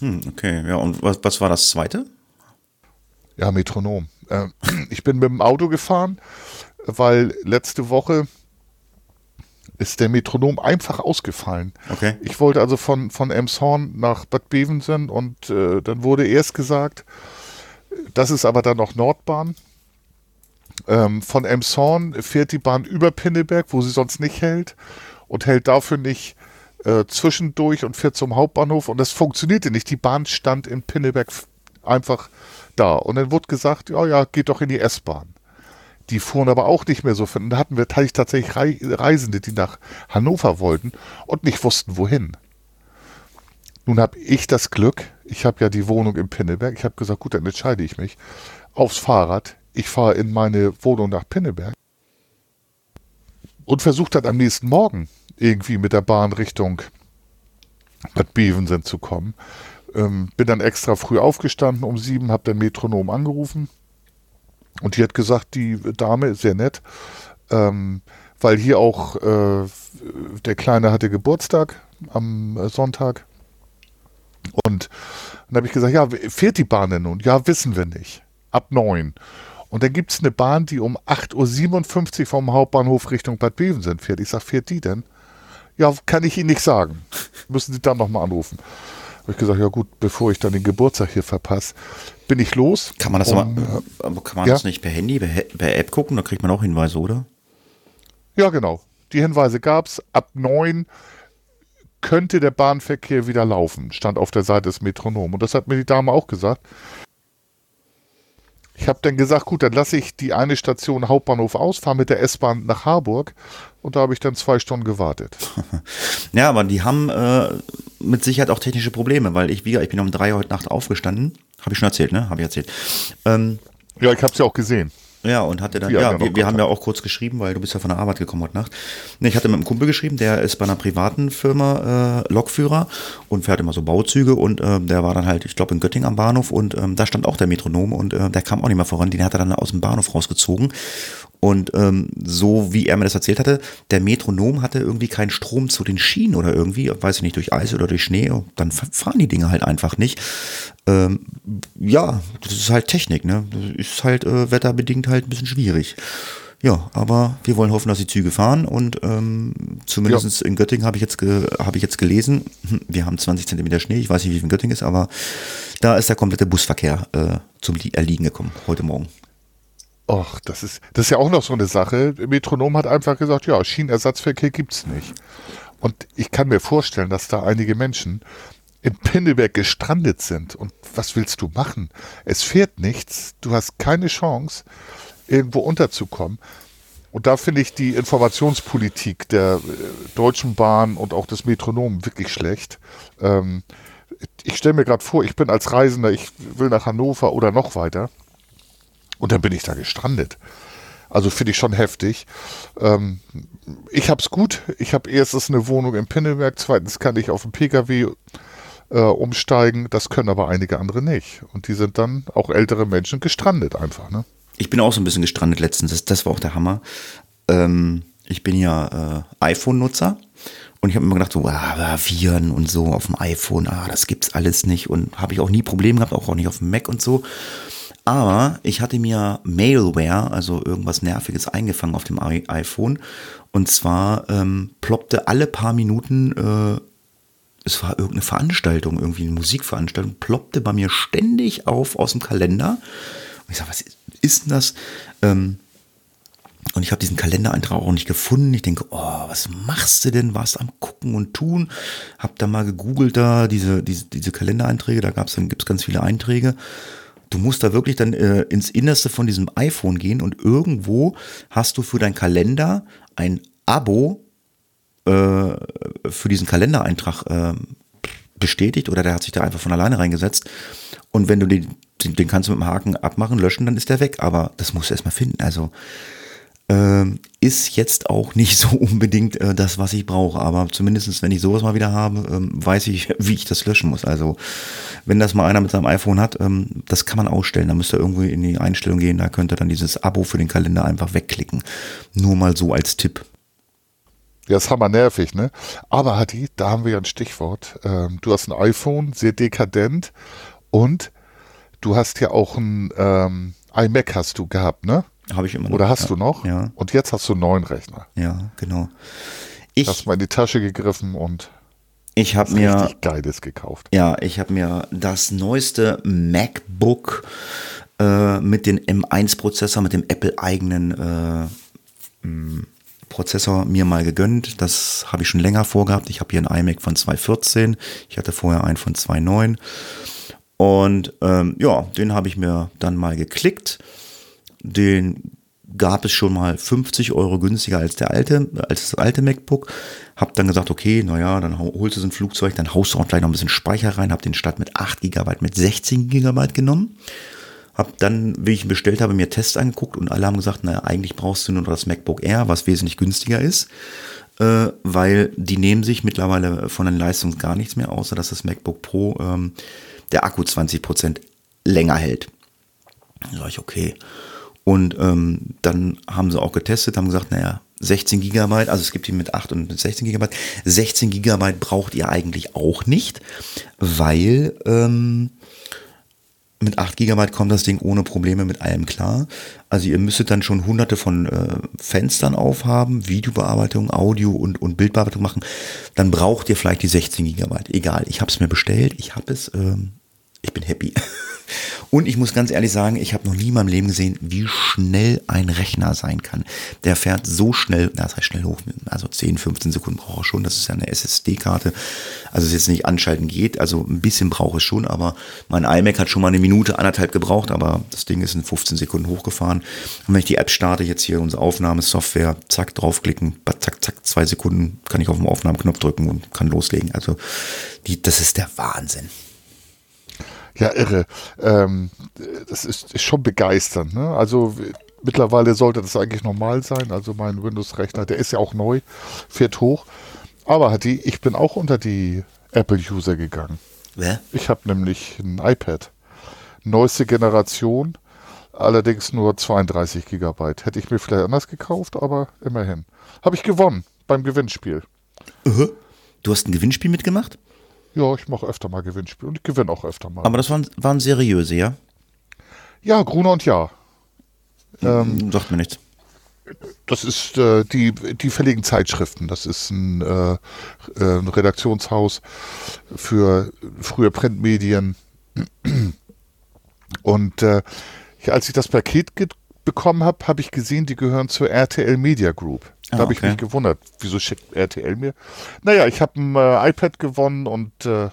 Hm, okay, ja, und was, was war das zweite? Ja, Metronom. Äh, ich bin mit dem Auto gefahren weil letzte Woche ist der Metronom einfach ausgefallen. Okay. Ich wollte also von, von Emshorn nach Bad Bevensen und äh, dann wurde erst gesagt, das ist aber dann noch Nordbahn. Ähm, von Emshorn fährt die Bahn über Pinneberg, wo sie sonst nicht hält und hält dafür nicht äh, zwischendurch und fährt zum Hauptbahnhof und das funktionierte nicht. Die Bahn stand in Pinneberg einfach da und dann wurde gesagt, ja, ja, geht doch in die S-Bahn. Die fuhren aber auch nicht mehr so Da hatten wir tatsächlich Reisende, die nach Hannover wollten und nicht wussten, wohin. Nun habe ich das Glück, ich habe ja die Wohnung im Pinneberg. Ich habe gesagt, gut, dann entscheide ich mich aufs Fahrrad. Ich fahre in meine Wohnung nach Pinneberg und versuche dann am nächsten Morgen irgendwie mit der Bahn Richtung Bad Bevensen zu kommen. Ähm, bin dann extra früh aufgestanden um sieben, habe den Metronom angerufen und die hat gesagt, die Dame ist sehr nett, ähm, weil hier auch äh, der Kleine hatte Geburtstag am äh, Sonntag. Und dann habe ich gesagt, ja, fährt die Bahn denn nun? Ja, wissen wir nicht. Ab neun. Und dann gibt es eine Bahn, die um 8.57 Uhr vom Hauptbahnhof Richtung Bad Bevensen fährt. Ich sage, fährt die denn? Ja, kann ich Ihnen nicht sagen. Müssen Sie dann nochmal anrufen. Habe ich gesagt, ja gut, bevor ich dann den Geburtstag hier verpasse, bin ich los. Kann man das, um, aber, kann man ja? das nicht per Handy, per, per, App gucken? Da kriegt man auch Hinweise, oder? Ja, genau. Die Hinweise gab es. Ab neun könnte der Bahnverkehr wieder laufen, stand auf der Seite des Metronom. Und das hat mir die Dame auch gesagt. Ich habe dann gesagt, gut, dann lasse ich die eine Station Hauptbahnhof aus, fahre mit der S-Bahn nach Harburg und da habe ich dann zwei Stunden gewartet. ja, aber die haben äh, mit Sicherheit auch technische Probleme, weil ich, wie ich bin um drei heute Nacht aufgestanden. Habe ich schon erzählt, ne? Habe ich erzählt. Ähm, ja, ich habe es ja auch gesehen. Ja, und hatte dann, wir ja, wir, wir haben ja auch kurz geschrieben, weil du bist ja von der Arbeit gekommen heute Nacht. Ich hatte mit einem Kumpel geschrieben, der ist bei einer privaten Firma äh, Lokführer und fährt immer so Bauzüge und äh, der war dann halt, ich glaube, in Göttingen am Bahnhof und ähm, da stand auch der Metronom und äh, der kam auch nicht mehr voran. Den hat er dann aus dem Bahnhof rausgezogen und ähm, so wie er mir das erzählt hatte, der Metronom hatte irgendwie keinen Strom zu den Schienen oder irgendwie, weiß ich nicht, durch Eis oder durch Schnee, dann fahren die Dinge halt einfach nicht. Ähm, ja, das ist halt Technik, ne? Das ist halt äh, wetterbedingt halt ein bisschen schwierig. Ja, aber wir wollen hoffen, dass die Züge fahren und ähm, zumindest ja. in Göttingen habe ich, jetzt hab ich jetzt gelesen, hm, wir haben 20 Zentimeter Schnee, ich weiß nicht, wie viel in Göttingen ist, aber da ist der komplette Busverkehr äh, zum Erliegen gekommen heute Morgen. Och, das ist, das ist ja auch noch so eine Sache. Metronom hat einfach gesagt, ja, Schienenersatzverkehr gibt es nicht. Und ich kann mir vorstellen, dass da einige Menschen in Pinneberg gestrandet sind. Und was willst du machen? Es fährt nichts, du hast keine Chance, irgendwo unterzukommen. Und da finde ich die Informationspolitik der äh, Deutschen Bahn und auch des Metronomen wirklich schlecht. Ähm, ich stelle mir gerade vor, ich bin als Reisender, ich will nach Hannover oder noch weiter. Und dann bin ich da gestrandet. Also finde ich schon heftig. Ähm, ich habe es gut. Ich habe erstens eine Wohnung in Pinneberg, zweitens kann ich auf dem Pkw äh, umsteigen. Das können aber einige andere nicht. Und die sind dann auch ältere Menschen gestrandet einfach. Ne? Ich bin auch so ein bisschen gestrandet letztens. Das, das war auch der Hammer. Ähm, ich bin ja äh, iPhone-Nutzer Und ich habe immer gedacht, so, ah, Viren und so auf dem iPhone, ah, das gibt's alles nicht. Und habe ich auch nie Probleme gehabt, auch nicht auf dem Mac und so. Aber ich hatte mir Mailware, also irgendwas Nerviges, eingefangen auf dem iPhone. Und zwar ähm, ploppte alle paar Minuten, äh, es war irgendeine Veranstaltung, irgendwie eine Musikveranstaltung, ploppte bei mir ständig auf aus dem Kalender. Und ich sage, was ist denn das? Ähm, und ich habe diesen Kalendereintrag auch nicht gefunden. Ich denke, oh, was machst du denn? Warst am Gucken und Tun? Hab da mal gegoogelt, da diese, diese, diese Kalendereinträge, da dann gibt's ganz viele Einträge. Du musst da wirklich dann äh, ins Innerste von diesem iPhone gehen und irgendwo hast du für deinen Kalender ein Abo äh, für diesen Kalendereintrag äh, bestätigt oder der hat sich da einfach von alleine reingesetzt. Und wenn du den, den kannst du mit dem Haken abmachen, löschen, dann ist der weg. Aber das musst du erstmal finden. Also ähm, ist jetzt auch nicht so unbedingt äh, das, was ich brauche. Aber zumindestens, wenn ich sowas mal wieder habe, ähm, weiß ich, wie ich das löschen muss. Also wenn das mal einer mit seinem iPhone hat, ähm, das kann man ausstellen. Da müsst ihr irgendwo in die Einstellung gehen, da könnt ihr dann dieses Abo für den Kalender einfach wegklicken. Nur mal so als Tipp. Ja, ist hammer nervig, ne? Aber Hadi, da haben wir ja ein Stichwort. Ähm, du hast ein iPhone, sehr dekadent und du hast ja auch ein ähm, iMac hast du gehabt, ne? Habe ich immer noch. Oder hast ja. du noch? Ja. Und jetzt hast du einen neuen Rechner. Ja, genau. Ich hast mal in die Tasche gegriffen und ich habe mir richtig Geiles gekauft. Ja, ich habe mir das neueste MacBook äh, mit dem M1-Prozessor, mit dem Apple-eigenen äh, Prozessor mir mal gegönnt. Das habe ich schon länger vorgehabt. Ich habe hier einen iMac von 2014. Ich hatte vorher einen von 2009. Und ähm, ja, den habe ich mir dann mal geklickt. Den gab es schon mal 50 Euro günstiger als der alte, als das alte MacBook. Hab dann gesagt, okay, naja, dann holst du so ein Flugzeug, dann haust du auch gleich noch ein bisschen Speicher rein, hab den statt mit 8 GB mit 16 GB genommen. Hab dann, wie ich ihn bestellt habe, mir Tests angeguckt und alle haben gesagt, naja, eigentlich brauchst du nur noch das MacBook Air, was wesentlich günstiger ist, äh, weil die nehmen sich mittlerweile von den Leistungen gar nichts mehr, außer dass das MacBook Pro ähm, der Akku 20% länger hält. Da sag ich, okay. Und ähm, dann haben sie auch getestet, haben gesagt, naja, 16 Gigabyte, also es gibt die mit 8 und mit 16 Gigabyte. 16 Gigabyte braucht ihr eigentlich auch nicht, weil ähm, mit 8 Gigabyte kommt das Ding ohne Probleme mit allem klar. Also ihr müsstet dann schon hunderte von äh, Fenstern aufhaben, Videobearbeitung, Audio und, und Bildbearbeitung machen. Dann braucht ihr vielleicht die 16 Gigabyte. Egal, ich habe es mir bestellt, ich habe es, ähm, ich bin happy. Und ich muss ganz ehrlich sagen, ich habe noch nie in meinem Leben gesehen, wie schnell ein Rechner sein kann. Der fährt so schnell, das heißt schnell hoch, also 10, 15 Sekunden braucht er schon. Das ist ja eine SSD-Karte. Also es jetzt nicht anschalten geht, also ein bisschen braucht es schon, aber mein iMac hat schon mal eine Minute, anderthalb gebraucht, aber das Ding ist in 15 Sekunden hochgefahren. Und wenn ich die App starte, jetzt hier unsere Aufnahmesoftware, zack, draufklicken, zack, zack, zwei Sekunden kann ich auf den Aufnahmeknopf drücken und kann loslegen. Also die, das ist der Wahnsinn. Ja, irre. Ähm, das ist, ist schon begeisternd. Ne? Also mittlerweile sollte das eigentlich normal sein. Also mein Windows-Rechner, der ist ja auch neu, fährt hoch. Aber die, ich bin auch unter die Apple-User gegangen. Wer? Ich habe nämlich ein iPad. Neueste Generation, allerdings nur 32 Gigabyte. Hätte ich mir vielleicht anders gekauft, aber immerhin. Habe ich gewonnen beim Gewinnspiel. Du hast ein Gewinnspiel mitgemacht? Ja, ich mache öfter mal Gewinnspiel und ich gewinne auch öfter mal. Aber das waren, waren seriöse, ja? Ja, Gruner und Ja. Ähm, Sagt mir nichts. das ist äh, die, die fälligen Zeitschriften. Das ist ein, äh, ein Redaktionshaus für frühe Printmedien. Und äh, als ich das Paket bekommen habe, habe ich gesehen, die gehören zur RTL Media Group. Da Ah, habe ich okay. mich gewundert, wieso schickt RTL mir? Naja, ich habe ein äh, iPad gewonnen und äh,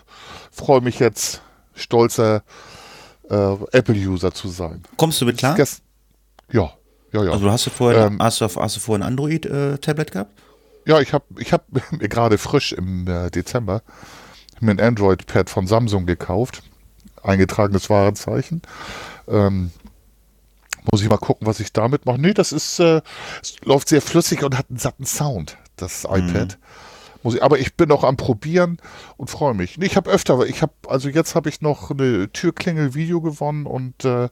freue mich jetzt, stolzer äh, Apple-User zu sein. Kommst du mit klar? Ja, ja, ja. Also hast du vorher, Ähm, hast, du, hast du vorher ein Android-Tablet gehabt? Ja, ich habe ich hab mir gerade frisch im äh, Dezember mir ein Android-Pad von Samsung gekauft. Eingetragenes Warenzeichen. Ähm, muss ich mal gucken, was ich damit mache. Nee, das ist, äh, läuft sehr flüssig und hat einen satten Sound, das iPad. Muss ich, aber ich bin auch am Probieren und freue mich. Nee, ich habe öfter, ich habe, also jetzt habe ich noch eine Türklingel-Video gewonnen und äh,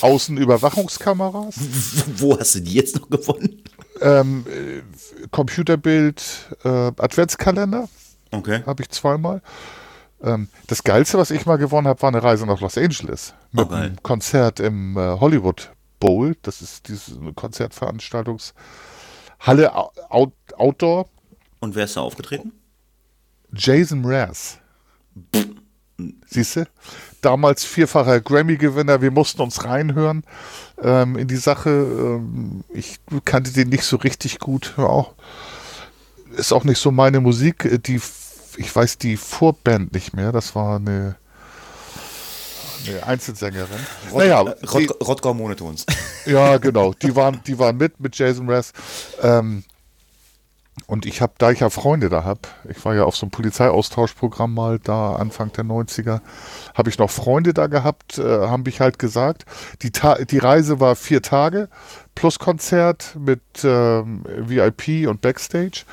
Außenüberwachungskameras. Wo hast du die jetzt noch gewonnen? ähm, äh, Computerbild, äh, Adventskalender. Okay. Habe ich zweimal. Ähm, das Geilste, was ich mal gewonnen habe, war eine Reise nach Los Angeles. Mit geil. einem Konzert im äh, Hollywood Bowl. Das ist diese Konzertveranstaltungshalle Out Outdoor. Und wer ist da aufgetreten? Jason Mraz. Siehst du? Damals vierfacher Grammy-Gewinner. Wir mussten uns reinhören ähm, in die Sache. Ähm, ich kannte den nicht so richtig gut. Auch, ist auch nicht so meine Musik. Äh, Die, ich weiß die Vorband nicht mehr. Das war eine, eine Einzelsängerin. naja, die, Rot Rottgau Monotons. ja, genau. Die waren, die waren mit, mit Jason Mraz. Ähm, und ich habe, da ich ja Freunde da habe, ich war ja auf so einem Polizeiaustauschprogramm mal da Anfang der 90er, habe ich noch Freunde da gehabt, äh, haben mich halt gesagt, die, Ta die Reise war vier Tage plus Konzert mit ähm, VIP und Backstage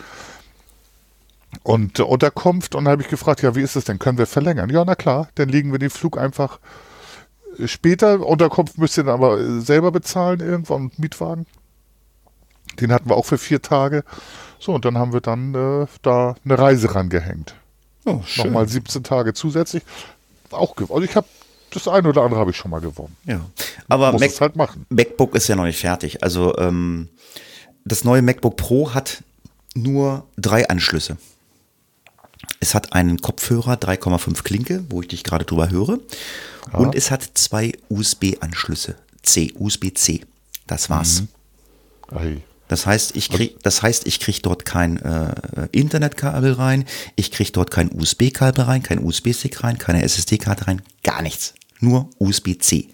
und äh, Unterkunft und dann habe ich gefragt, ja, wie ist das denn? Können wir verlängern? Ja, na klar, dann legen wir den Flug einfach äh, später. Unterkunft müsst ihr dann aber äh, selber bezahlen irgendwann und Mietwagen. Den hatten wir auch für vier Tage. So, und dann haben wir dann äh, da eine Reise rangehängt. Oh, schön. Nochmal 17 Tage zusätzlich. Auch gewonnen. Also ich habe das eine oder andere habe ich schon mal gewonnen. Ja. Aber Mac es halt machen. MacBook ist ja noch nicht fertig. Also ähm, das neue MacBook Pro hat nur drei Anschlüsse. Es hat einen Kopfhörer 3,5 Klinke, wo ich dich gerade drüber höre. Und es hat zwei USB-Anschlüsse. C, USB-C. Das war's. Ei. Das heißt, ich krieg, das heißt, ich krieg dort kein äh, Internetkabel rein, ich krieg dort kein USB-Kabel rein, kein USB-Stick rein, keine SSD-Karte rein, gar nichts. Nur USB-C.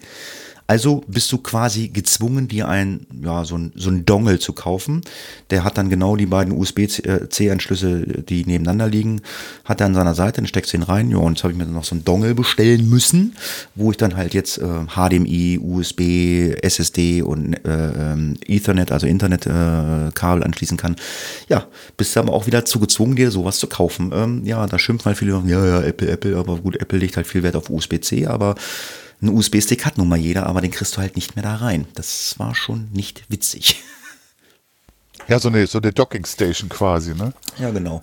Also bist du quasi gezwungen, dir ein, ja, so ein, so ein Dongle zu kaufen. Der hat dann genau die beiden USB-C-Anschlüsse, die nebeneinander liegen, hat er an seiner Seite, dann steckst du ihn rein. Ja, und jetzt habe ich mir dann noch so ein Dongle bestellen müssen, wo ich dann halt jetzt äh, HDMI, USB, SSD und äh, Ethernet, also Internetkabel äh, anschließen kann. Ja, bist du aber auch wieder zu gezwungen, dir sowas zu kaufen. Ähm, ja, da schimpfen halt viele, ja, ja, Apple, Apple, aber gut, Apple legt halt viel Wert auf USB-C, aber ein USB-Stick hat nun mal jeder, aber den kriegst du halt nicht mehr da rein. Das war schon nicht witzig. Ja, so eine, so eine Docking Station quasi, ne? Ja, genau.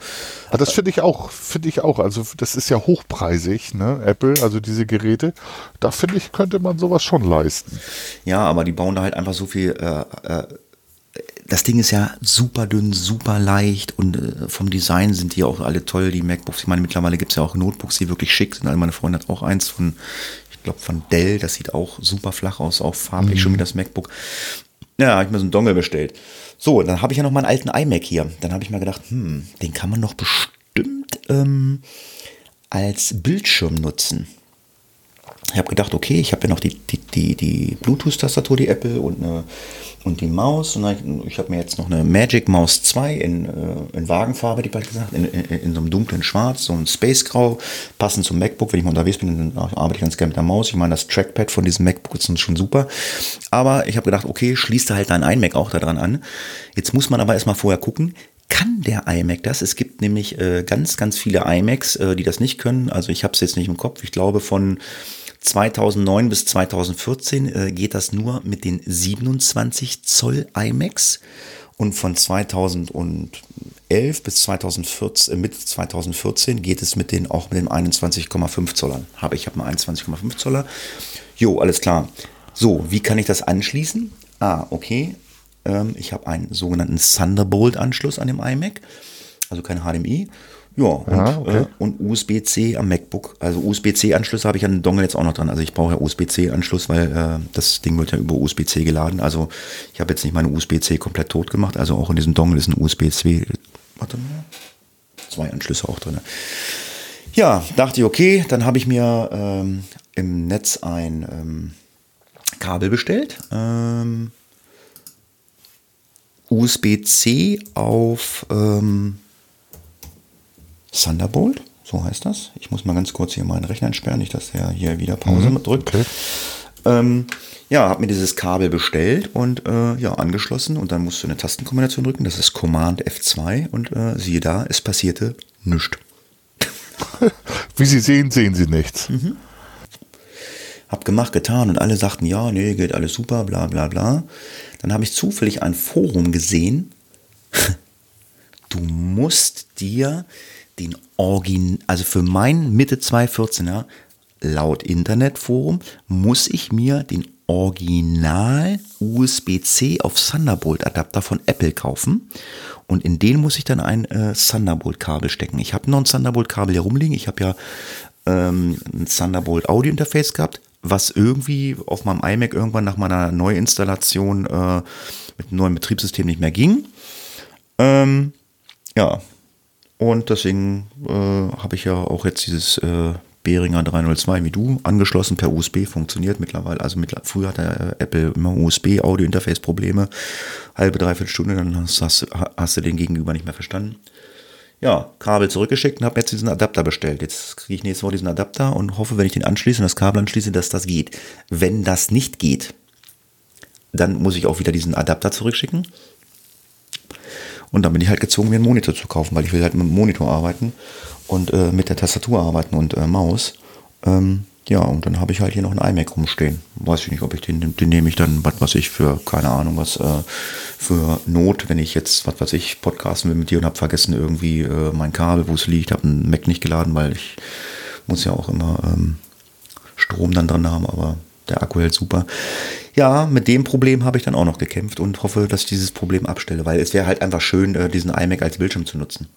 Aber das finde ich auch, finde ich auch. Also das ist ja hochpreisig, ne? Apple, also diese Geräte. Da finde ich, könnte man sowas schon leisten. Ja, aber die bauen da halt einfach so viel. Äh, äh, das Ding ist ja super dünn, super leicht und äh, vom Design sind die auch alle toll, die MacBooks. Ich meine, mittlerweile gibt es ja auch Notebooks, die wirklich schick sind. Alle meine Freunde hat auch eins von, glaube, von Dell. Das sieht auch super flach aus, auch farblich schon wie das MacBook. Ja, habe ich mir so einen Dongle bestellt. So, dann habe ich ja noch meinen alten iMac hier. Dann habe ich mir gedacht, hm, den kann man doch bestimmt ähm, als Bildschirm nutzen. Ich habe gedacht, okay, ich habe ja noch die, die, die, die Bluetooth-Tastatur, die Apple und, eine, und die Maus. Und dann, ich habe mir jetzt noch eine Magic Maus 2 in, äh, in Wagenfarbe, die bald gesagt, in, in, in so einem dunklen Schwarz, so ein Space-Grau, passend zum MacBook. Wenn ich mal unterwegs bin, dann arbeite ich ganz gerne mit der Maus. Ich meine, das Trackpad von diesem MacBook ist schon super. Aber ich habe gedacht, okay, schließt da halt dein iMac auch daran an. Jetzt muss man aber erstmal vorher gucken, kann der iMac das? Es gibt nämlich äh, ganz, ganz viele iMacs, äh, die das nicht können. Also ich habe es jetzt nicht im Kopf. Ich glaube von 2009 bis 2014 äh, geht das nur mit den 27 Zoll iMacs und von 2011 bis 2014, äh, mit 2014 geht es mit den auch mit den 21,5 Zollern. Habe ich habe mal 21,5 Zoller. Jo, alles klar. So, wie kann ich das anschließen? Ah, okay. Ähm, ich habe einen sogenannten Thunderbolt-Anschluss an dem iMac, also kein HDMI. Ja, und, Ah, okay. äh, und USB-C am MacBook. Also USB-C-Anschlüsse habe ich an den Dongle jetzt auch noch dran. Also ich brauche ja USB-C-Anschluss, weil äh, das Ding wird ja über USB-C geladen. Also ich habe jetzt nicht meine USB-C komplett tot gemacht. Also auch in diesem Dongle ist ein USB-C. Warte mal. Zwei Anschlüsse auch drin. Ja, dachte ich, okay, dann habe ich mir ähm, im Netz ein ähm, Kabel bestellt. Ähm, USB-C auf ähm, Thunderbolt, so heißt das. Ich muss mal ganz kurz hier meinen Rechner entsperren, nicht, dass er hier wieder Pause drückt. Okay. Ähm, ja, habe mir dieses Kabel bestellt und äh, ja, angeschlossen und dann musst du eine Tastenkombination drücken. Das ist Command F2 und äh, siehe da, es passierte nichts. Wie Sie sehen, sehen Sie nichts. Hab gemacht, getan und alle sagten, ja, nee, geht alles super, bla bla bla. Dann habe ich zufällig ein Forum gesehen du musst dir den Origin, also für mein Mitte 214er, laut Internetforum, muss ich mir den Original USB-C auf Thunderbolt Adapter von Apple kaufen und in den muss ich dann ein äh, Thunderbolt Kabel stecken. Ich habe noch ein Thunderbolt Kabel hier rumliegen. Ich habe ja ähm, ein Thunderbolt Audio Interface gehabt, was irgendwie auf meinem iMac irgendwann nach meiner Neuinstallation äh, mit einem neuen Betriebssystem nicht mehr ging. Ähm, ja, und deswegen äh, habe ich ja auch jetzt dieses äh, Behringer 302 wie du angeschlossen per USB funktioniert mittlerweile. Also mit, früher hatte äh, Apple immer USB Audio Interface Probleme. Halbe, dreiviertel Stunde, dann hast, hast, hast du den Gegenüber nicht mehr verstanden. Ja, Kabel zurückgeschickt und habe jetzt diesen Adapter bestellt. Jetzt kriege ich nächste Woche diesen Adapter und hoffe, wenn ich den anschließe und das Kabel anschließe, dass das geht. Wenn das nicht geht, dann muss ich auch wieder diesen Adapter zurückschicken. Und dann bin ich halt gezwungen, mir einen Monitor zu kaufen, weil ich will halt mit dem Monitor arbeiten und äh, mit der Tastatur arbeiten und äh, Maus. Ähm, ja, und dann habe ich halt hier noch einen iMac rumstehen. Weiß ich nicht, ob ich den, den nehme ich dann, was weiß ich, für, keine Ahnung, was, äh, für Not, wenn ich jetzt, was weiß ich, podcasten will mit dir und habe vergessen irgendwie äh, mein Kabel, wo es liegt, habe einen Mac nicht geladen, weil ich muss ja auch immer ähm, Strom dann dran haben, aber der Akku hält super. Ja, mit dem Problem habe ich dann auch noch gekämpft und hoffe, dass ich dieses Problem abstelle, weil es wäre halt einfach schön, äh, diesen iMac als Bildschirm zu nutzen.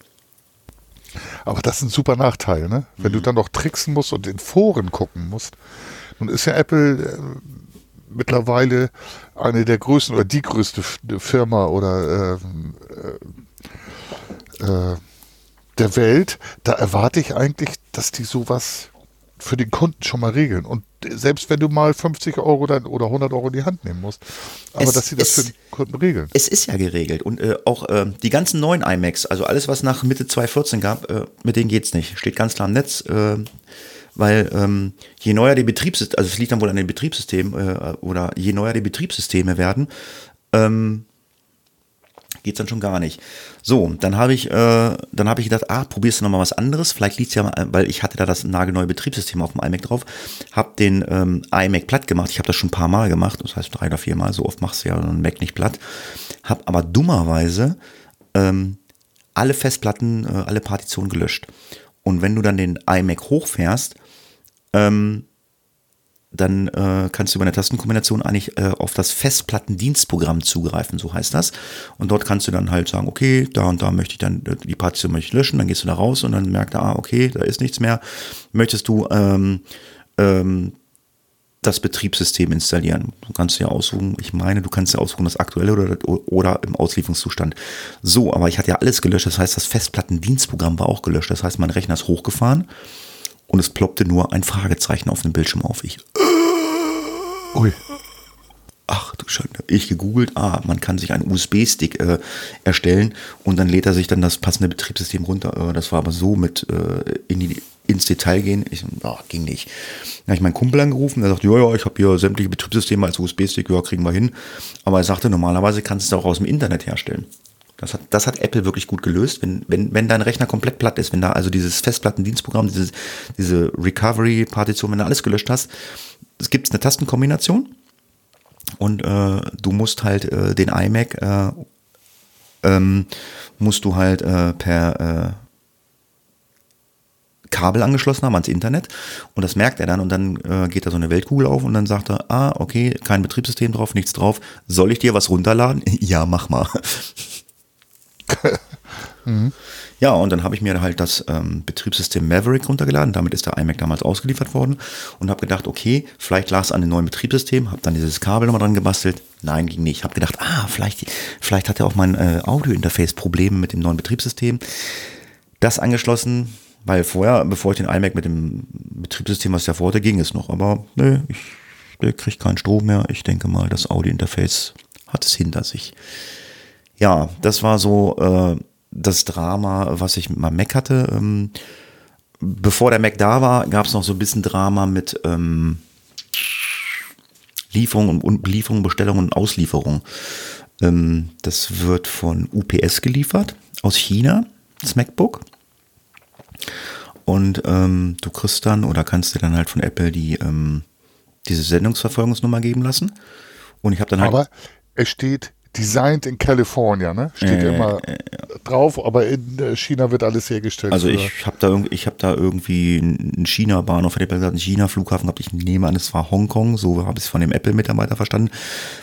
Aber das ist ein super Nachteil, ne? Wenn mhm. du dann noch tricksen musst und in Foren gucken musst. Nun ist ja Apple äh, mittlerweile eine der größten oder die größte Firma oder äh, äh, äh, der Welt. Da erwarte ich eigentlich, dass die sowas für den Kunden schon mal regeln. Und selbst wenn du mal 50 Euro dann oder 100 Euro in die Hand nehmen musst, aber es, dass sie das es, für den Kunden regeln. Es ist ja geregelt und äh, auch äh, die ganzen neuen iMacs, also alles, was nach Mitte 2014 gab, äh, mit denen geht's nicht. Steht ganz klar im Netz, äh, weil ähm, je neuer die Betriebssysteme, also es liegt dann wohl an den Betriebssystemen äh, oder je neuer die Betriebssysteme werden, ähm, geht's dann schon gar nicht. So, dann habe ich, äh, dann habe ich gedacht, ah, probierst du noch mal was anderes? Vielleicht liegt's ja, mal, weil ich hatte da das nagelneue Betriebssystem auf dem iMac drauf, habe den ähm, iMac platt gemacht. Ich habe das schon ein paar Mal gemacht, das heißt drei oder vier Mal. So oft machst du ja einen Mac nicht platt. Habe aber dummerweise ähm, alle Festplatten, äh, alle Partitionen gelöscht. Und wenn du dann den iMac hochfährst, ähm, dann äh, kannst du über eine Tastenkombination eigentlich äh, auf das Festplattendienstprogramm zugreifen, so heißt das. Und dort kannst du dann halt sagen, okay, da und da möchte ich dann, äh, die Partition möchte ich löschen, dann gehst du da raus und dann merkt er, ah, okay, da ist nichts mehr. Möchtest du ähm, ähm, das Betriebssystem installieren. Du kannst ja aussuchen, ich meine, du kannst ja aussuchen, das aktuelle oder, oder im Auslieferungszustand. So, aber ich hatte ja alles gelöscht, das heißt, das Festplattendienstprogramm war auch gelöscht. Das heißt, mein Rechner ist hochgefahren und es ploppte nur ein Fragezeichen auf dem Bildschirm auf. Ich. Ui. Ach du Schande. Ich gegoogelt, ah, man kann sich einen USB-Stick äh, erstellen und dann lädt er sich dann das passende Betriebssystem runter. Äh, das war aber so mit äh, in die, ins Detail gehen. Ich, oh, ging nicht. Dann habe ich meinen Kumpel angerufen, der sagt, ja, ja, ich habe hier sämtliche Betriebssysteme als USB-Stick, ja, kriegen wir hin. Aber er sagte, normalerweise kannst du es auch aus dem Internet herstellen. Das hat, das hat Apple wirklich gut gelöst, wenn, wenn, wenn dein Rechner komplett platt ist, wenn da also dieses Festplattendienstprogramm, diese, diese Recovery-Partition, wenn du alles gelöscht hast, es gibt eine Tastenkombination und äh, du musst halt äh, den iMac äh, ähm, musst du halt äh, per äh, Kabel angeschlossen haben ans Internet und das merkt er dann und dann äh, geht da so eine Weltkugel auf und dann sagt er, ah, okay, kein Betriebssystem drauf, nichts drauf. Soll ich dir was runterladen? ja, mach mal. mhm. Ja, und dann habe ich mir halt das ähm, Betriebssystem Maverick runtergeladen. Damit ist der iMac damals ausgeliefert worden und habe gedacht, okay, vielleicht lag es an dem neuen Betriebssystem. Habe dann dieses Kabel nochmal dran gebastelt. Nein, ging nicht. Habe gedacht, ah, vielleicht, vielleicht hat er auch mein äh, Audio-Interface Probleme mit dem neuen Betriebssystem. Das angeschlossen, weil vorher, bevor ich den iMac mit dem Betriebssystem, was davor hatte, ging es noch. Aber nö, ich, der kriegt keinen Strom mehr. Ich denke mal, das Audio-Interface hat es hinter sich ja, das war so äh, das Drama, was ich mit meinem Mac hatte. Ähm, bevor der Mac da war, gab es noch so ein bisschen Drama mit ähm, Lieferung und Lieferung, Bestellung und Auslieferung. Ähm, das wird von UPS geliefert aus China, das MacBook. Und ähm, du kriegst dann oder kannst dir dann halt von Apple die ähm, diese Sendungsverfolgungsnummer geben lassen. Und ich habe dann halt. Aber es steht designed in California, ne? Steht Äh, immer drauf, aber in äh, China wird alles hergestellt. Also ich habe da, ich hab da irgendwie einen China-Bahnhof, hätte ich gesagt, einen China-Flughafen gehabt. Ich nehme an, es war Hongkong, so habe ich es von dem Apple-Mitarbeiter verstanden.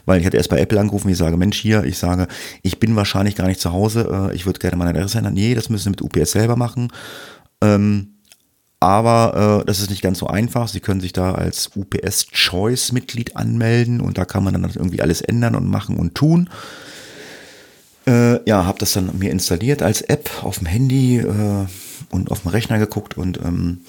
Weil ich hatte erst bei Apple angerufen, ich sage, Mensch, hier, ich sage, ich bin wahrscheinlich gar nicht zu Hause, äh, ich würde gerne meine Adresse ändern. Nee, das müssen Sie mit UPS selber machen. Ähm, aber äh, das ist nicht ganz so einfach. Sie können sich da als UPS Choice Mitglied anmelden und da kann man dann irgendwie alles ändern und machen und tun. Äh, ja, habe das dann mir installiert als App auf dem Handy äh, und auf dem Rechner geguckt und ähm,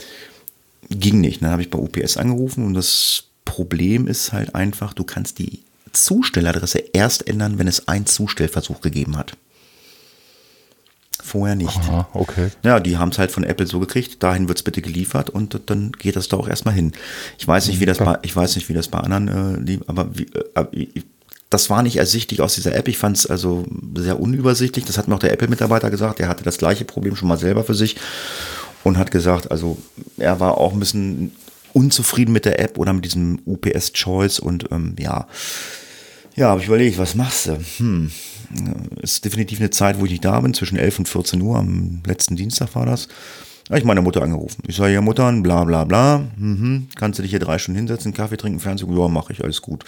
ging nicht. Dann habe ich bei UPS angerufen und das Problem ist halt einfach, du kannst die Zustelladresse erst ändern, wenn es einen Zustellversuch gegeben hat. Vorher nicht. Aha, okay. Ja, die haben es halt von Apple so gekriegt, dahin wird's bitte geliefert und dann geht das da auch erstmal hin. Ich weiß nicht, wie das bei, ich weiß nicht, wie das bei anderen äh, aber wie, äh, das war nicht ersichtlich aus dieser App. Ich fand es also sehr unübersichtlich. Das hat mir auch der Apple-Mitarbeiter gesagt. Der hatte das gleiche Problem schon mal selber für sich und hat gesagt, also er war auch ein bisschen unzufrieden mit der App oder mit diesem UPS Choice und ähm, ja, ja, habe ich überlegt, was machst du? Hm, ist definitiv eine Zeit, wo ich nicht da bin, zwischen 11 und 14 Uhr, am letzten Dienstag war das. Da hab ich meine Mutter angerufen. Ich sage, ja Mutter, bla bla bla, mhm. kannst du dich hier drei Stunden hinsetzen, Kaffee trinken, Fernsehen? Ja, mache ich, alles gut.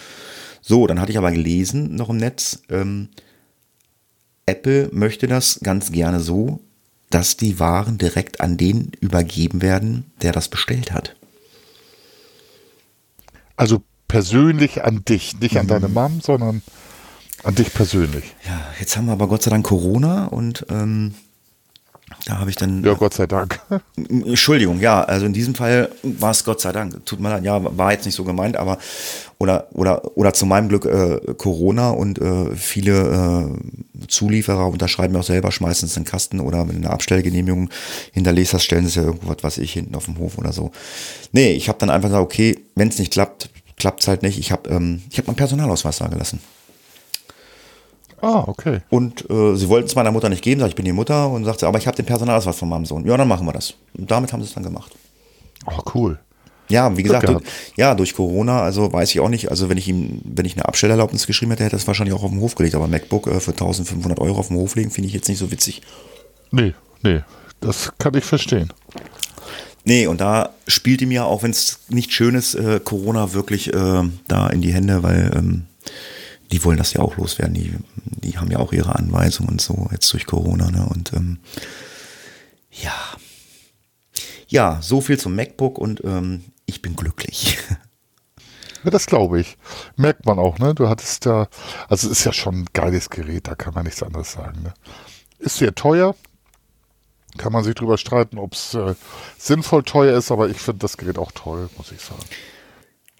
So, dann hatte ich aber gelesen noch im Netz, ähm, Apple möchte das ganz gerne so, dass die Waren direkt an den übergeben werden, der das bestellt hat. Also persönlich an dich, nicht Mhm. an deine Mom, sondern an dich persönlich. Ja, jetzt haben wir aber Gott sei Dank Corona und ähm, da habe ich dann Ja, Gott sei Dank. Entschuldigung, ja, also in diesem Fall war es Gott sei Dank. Tut mir leid, ja, war jetzt nicht so gemeint, aber oder oder oder zu meinem Glück äh, Corona und äh, viele äh, Zulieferer unterschreiben ja auch selber, schmeißen es in den Kasten oder wenn du eine Abstellgenehmigung hinterlegst hast, stellen sie ja irgendwo was weiß ich hinten auf dem Hof oder so. Nee, ich habe dann einfach gesagt, okay, wenn es nicht klappt, klappt es halt nicht. Ich habe ähm, ich habe meinen Personalausweis da gelassen. Ah, okay. Und äh, sie wollten es meiner Mutter nicht geben, sag ich bin die Mutter und sagte, aber ich habe den Personalausweis von meinem Sohn. Ja, dann machen wir das. Und damit haben sie es dann gemacht. Oh, cool. Ja, wie gesagt, Glück durch, ja, durch Corona, also weiß ich auch nicht, also wenn ich ihm, wenn ich eine Abstellerlaubnis geschrieben hätte, hätte er es wahrscheinlich auch auf den Hof gelegt, aber MacBook äh, für 1500 Euro auf den Hof legen, finde ich jetzt nicht so witzig. Nee, nee, das kann ich verstehen. Nee, und da spielt ihm ja, auch wenn es nicht schön ist, äh, Corona wirklich äh, da in die Hände, weil ähm, die wollen das ja auch loswerden. Die, die haben ja auch ihre Anweisungen und so jetzt durch Corona. Ne? Und ähm, ja. Ja, so viel zum MacBook und ähm, ich bin glücklich. Ja, das glaube ich. Merkt man auch, ne? Du hattest da, also es ist ja schon ein geiles Gerät, da kann man nichts anderes sagen. Ne? Ist sehr teuer. Kann man sich drüber streiten, ob es äh, sinnvoll teuer ist, aber ich finde das Gerät auch toll, muss ich sagen.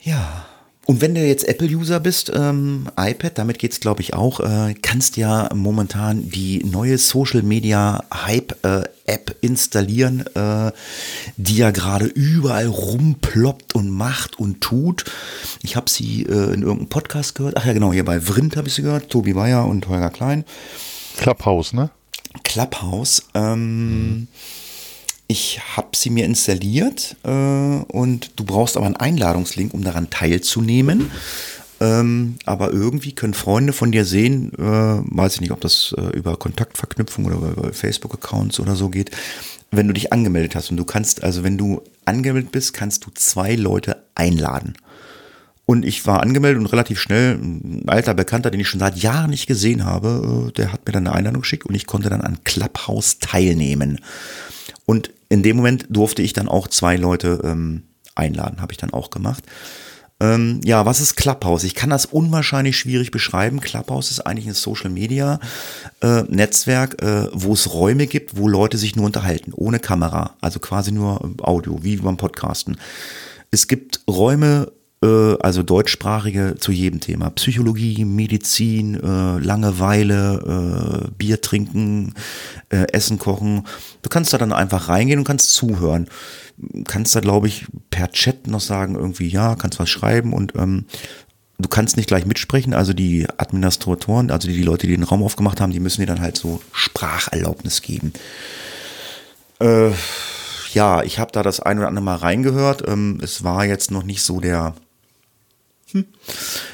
Ja. Und wenn du jetzt Apple-User bist, ähm, iPad, damit geht's glaube ich auch, äh, kannst ja momentan die neue Social Media Hype äh, App installieren, äh, die ja gerade überall rumploppt und macht und tut. Ich habe sie äh, in irgendeinem Podcast gehört. Ach ja, genau, hier bei Vrind habe ich sie gehört, Tobi Bayer und Holger Klein. Clubhouse, ne? Clubhouse. Ähm, ich habe sie mir installiert äh, und du brauchst aber einen Einladungslink, um daran teilzunehmen. Ähm, aber irgendwie können Freunde von dir sehen, äh, weiß ich nicht, ob das äh, über Kontaktverknüpfung oder über Facebook-Accounts oder so geht, wenn du dich angemeldet hast. Und du kannst, also wenn du angemeldet bist, kannst du zwei Leute einladen. Und ich war angemeldet und relativ schnell, ein alter Bekannter, den ich schon seit Jahren nicht gesehen habe, äh, der hat mir dann eine Einladung geschickt und ich konnte dann an Clubhouse teilnehmen. Und in dem Moment durfte ich dann auch zwei Leute ähm, einladen, habe ich dann auch gemacht. Ähm, ja, was ist Clubhouse? Ich kann das unwahrscheinlich schwierig beschreiben. Clubhouse ist eigentlich ein Social Media äh, Netzwerk, äh, wo es Räume gibt, wo Leute sich nur unterhalten, ohne Kamera, also quasi nur äh, Audio, wie beim Podcasten. Es gibt Räume, also deutschsprachige zu jedem Thema. Psychologie, Medizin, äh, Langeweile, äh, Bier trinken, äh, Essen kochen. Du kannst da dann einfach reingehen und kannst zuhören. Kannst da, glaube ich, per Chat noch sagen, irgendwie, ja, kannst was schreiben und ähm, du kannst nicht gleich mitsprechen. Also die Administratoren, also die, die Leute, die den Raum aufgemacht haben, die müssen dir dann halt so Spracherlaubnis geben. Äh, ja, ich habe da das ein oder andere Mal reingehört. Ähm, es war jetzt noch nicht so der hm,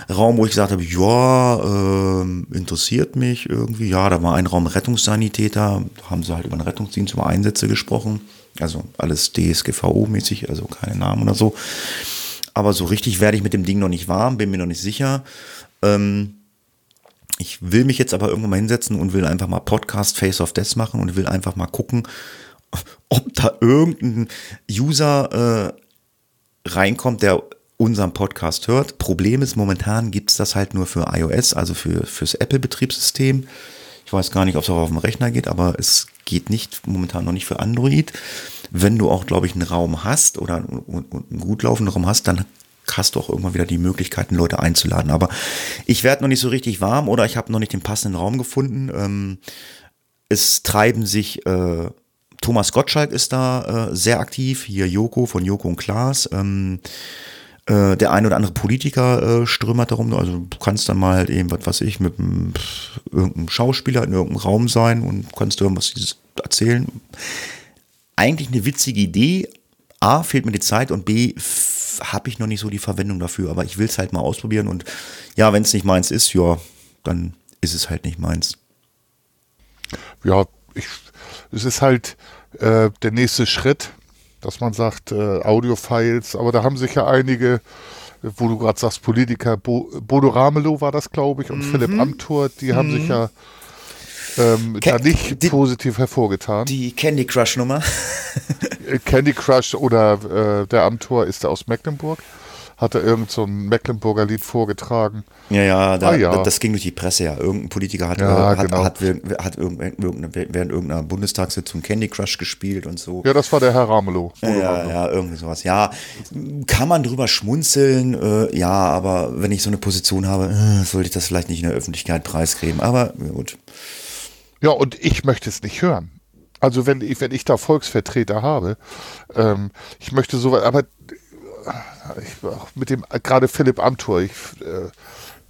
Raum, wo ich gesagt habe, ja, äh, interessiert mich irgendwie. Ja, da war ein Raum Rettungssanitäter, haben sie halt über den Rettungsdienst, über Einsätze gesprochen. Also alles DSGVO-mäßig, also keine Namen oder so. Aber so richtig werde ich mit dem Ding noch nicht warm, bin mir noch nicht sicher. Ähm, ich will mich jetzt aber irgendwann mal hinsetzen und will einfach mal Podcast Face of Death machen und will einfach mal gucken, ob da irgendein User äh, reinkommt, der unseren Podcast hört. Problem ist, momentan gibt es das halt nur für iOS, also für, fürs Apple-Betriebssystem. Ich weiß gar nicht, ob es auch auf dem Rechner geht, aber es geht nicht, momentan noch nicht für Android. Wenn du auch, glaube ich, einen Raum hast oder einen gut laufenden Raum hast, dann hast du auch irgendwann wieder die Möglichkeiten, Leute einzuladen. Aber ich werde noch nicht so richtig warm oder ich habe noch nicht den passenden Raum gefunden. Ähm, es treiben sich, äh, Thomas Gottschalk ist da äh, sehr aktiv, hier Joko von Joko und Klaas. Ähm, äh, der ein oder andere Politiker äh, strömert darum. Also du kannst dann mal halt eben, was weiß ich, mit einem, irgendeinem Schauspieler in irgendeinem Raum sein und kannst irgendwas erzählen. Eigentlich eine witzige Idee. A, fehlt mir die Zeit und B, habe ich noch nicht so die Verwendung dafür. Aber ich will es halt mal ausprobieren und ja, wenn es nicht meins ist, ja, dann ist es halt nicht meins. Ja, ich, es ist halt äh, der nächste Schritt dass man sagt, äh, Audiofiles, aber da haben sich ja einige, wo du gerade sagst, Politiker, Bo, Bodo Ramelow war das, glaube ich, und mhm. Philipp Amthor, die mhm. haben sich ja ähm, da nicht die, positiv hervorgetan. Die Candy Crush Nummer. Äh, Candy Crush oder äh, der Amthor ist der aus Mecklenburg hat er irgend so ein Mecklenburger Lied vorgetragen. Ja, ja, da, ah, ja, das ging durch die Presse, ja. Irgendein Politiker hat, ja, äh, hat, genau. hat, hat, hat während irgendeiner Bundestagssitzung Candy Crush gespielt und so. Ja, das war der Herr Ramelow. Ja, ja, ja, irgendwie sowas. Ja, kann man drüber schmunzeln, äh, ja, aber wenn ich so eine Position habe, äh, sollte ich das vielleicht nicht in der Öffentlichkeit preisgeben, aber gut. Ja, und ich möchte es nicht hören. Also wenn ich, wenn ich da Volksvertreter habe, ähm, ich möchte so, aber ich, mit dem gerade Philipp Amthor, ich, äh,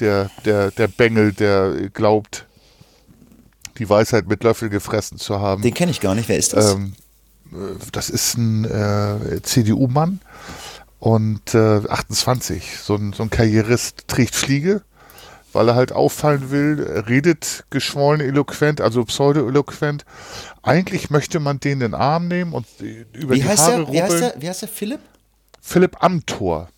der, der, der Bengel, der glaubt, die Weisheit mit Löffel gefressen zu haben. Den kenne ich gar nicht. Wer ist das? Ähm, äh, das ist ein äh, CDU-Mann und äh, 28, so ein, so ein Karrierist, trägt Fliege, weil er halt auffallen will, redet geschwollen eloquent, also pseudo-eloquent. Eigentlich möchte man den in den Arm nehmen und über wie die heißt Haare der, wie heißt der, wie heißt der Philipp? Philipp Amthor.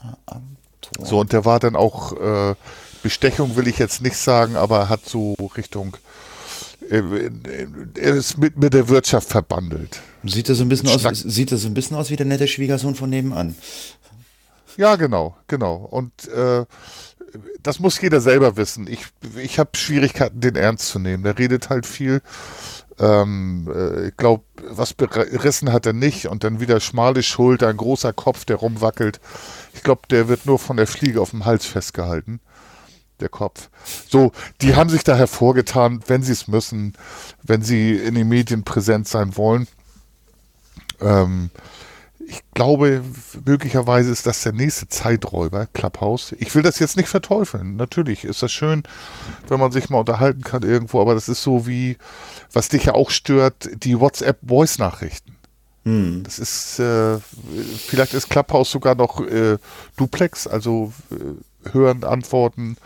Ah, Amthor. So, und der war dann auch, äh, Bestechung will ich jetzt nicht sagen, aber hat so Richtung, äh, er ist mit, mit der Wirtschaft verbandelt. Sieht das so ein bisschen Schnack. aus, sieht das ein bisschen aus wie der nette Schwiegersohn von nebenan. Ja, genau, genau. Und äh, das muss jeder selber wissen. Ich, ich habe Schwierigkeiten, den ernst zu nehmen. Der redet halt viel. Ähm, äh, ich glaube, was berissen hat er nicht und dann wieder schmale Schulter, ein großer Kopf, der rumwackelt. Ich glaube, der wird nur von der Fliege auf dem Hals festgehalten. Der Kopf. So, die haben sich da hervorgetan, wenn sie es müssen, wenn sie in den Medien präsent sein wollen. Ähm, ich glaube, möglicherweise ist das der nächste Zeiträuber, Clubhouse. Ich will das jetzt nicht verteufeln. Natürlich ist das schön, wenn man sich mal unterhalten kann irgendwo, aber das ist so wie, was dich ja auch stört, die WhatsApp-Voice-Nachrichten. Hm. Das ist, äh, vielleicht ist Clubhouse sogar noch äh, Duplex, also äh, hören, antworten.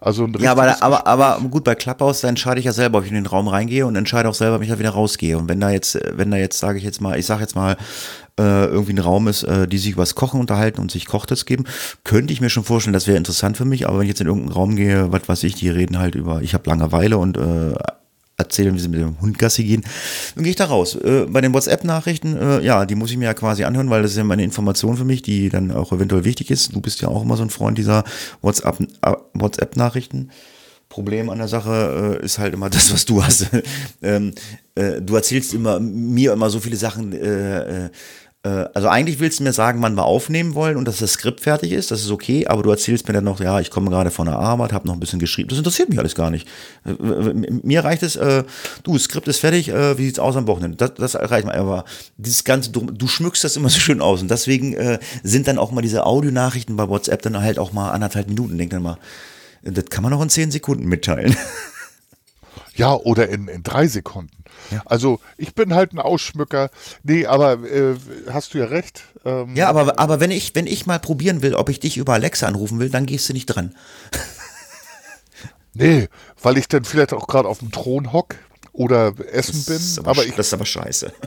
Also ein ja, aber, aber, aber gut, bei Clubhouse, da entscheide ich ja selber, ob ich in den Raum reingehe und entscheide auch selber, ob ich da wieder rausgehe. Und wenn da jetzt, wenn da jetzt, sage ich jetzt mal, ich sage jetzt mal, äh, irgendwie ein Raum ist, äh, die sich über das Kochen unterhalten und sich Kochtipps geben, könnte ich mir schon vorstellen, das wäre interessant für mich, aber wenn ich jetzt in irgendeinen Raum gehe, was weiß ich, die reden halt über, ich habe Langeweile und äh, erzählen, wie sie mit dem Hund Gassi gehen, dann gehe ich da raus. Äh, bei den WhatsApp-Nachrichten, äh, ja, die muss ich mir ja quasi anhören, weil das ist ja meine Information für mich, die dann auch eventuell wichtig ist. Du bist ja auch immer so ein Freund dieser äh, WhatsApp-Nachrichten. Problem an der Sache äh, ist halt immer das, was du hast. ähm, äh, du erzählst immer mir immer so viele Sachen, äh, äh also eigentlich willst du mir sagen, wann wir aufnehmen wollen und dass das Skript fertig ist, das ist okay, aber du erzählst mir dann noch, ja, ich komme gerade von der Arbeit, habe noch ein bisschen geschrieben. Das interessiert mich alles gar nicht. Äh, mir reicht es, äh, du, das Skript ist fertig, äh, wie sieht's aus am Wochenende? Das, das reicht mir. Aber dieses ganze, du, du, schmückst das immer so schön aus und deswegen äh, sind dann auch mal diese Audionachrichten bei WhatsApp dann halt auch mal anderthalb Minuten. Denk dann mal, das kann man auch in zehn Sekunden mitteilen. Ja, oder in, in drei Sekunden. Ja. Also ich bin halt ein Ausschmücker. Nee, aber äh, hast du ja recht. Ähm, ja, aber, aber wenn, ich, wenn ich mal probieren will, ob ich dich über Alexa anrufen will, dann gehst du nicht dran. nee, weil ich dann vielleicht auch gerade auf dem Thron hock oder essen das bin. Aber, aber ich, das ist aber scheiße.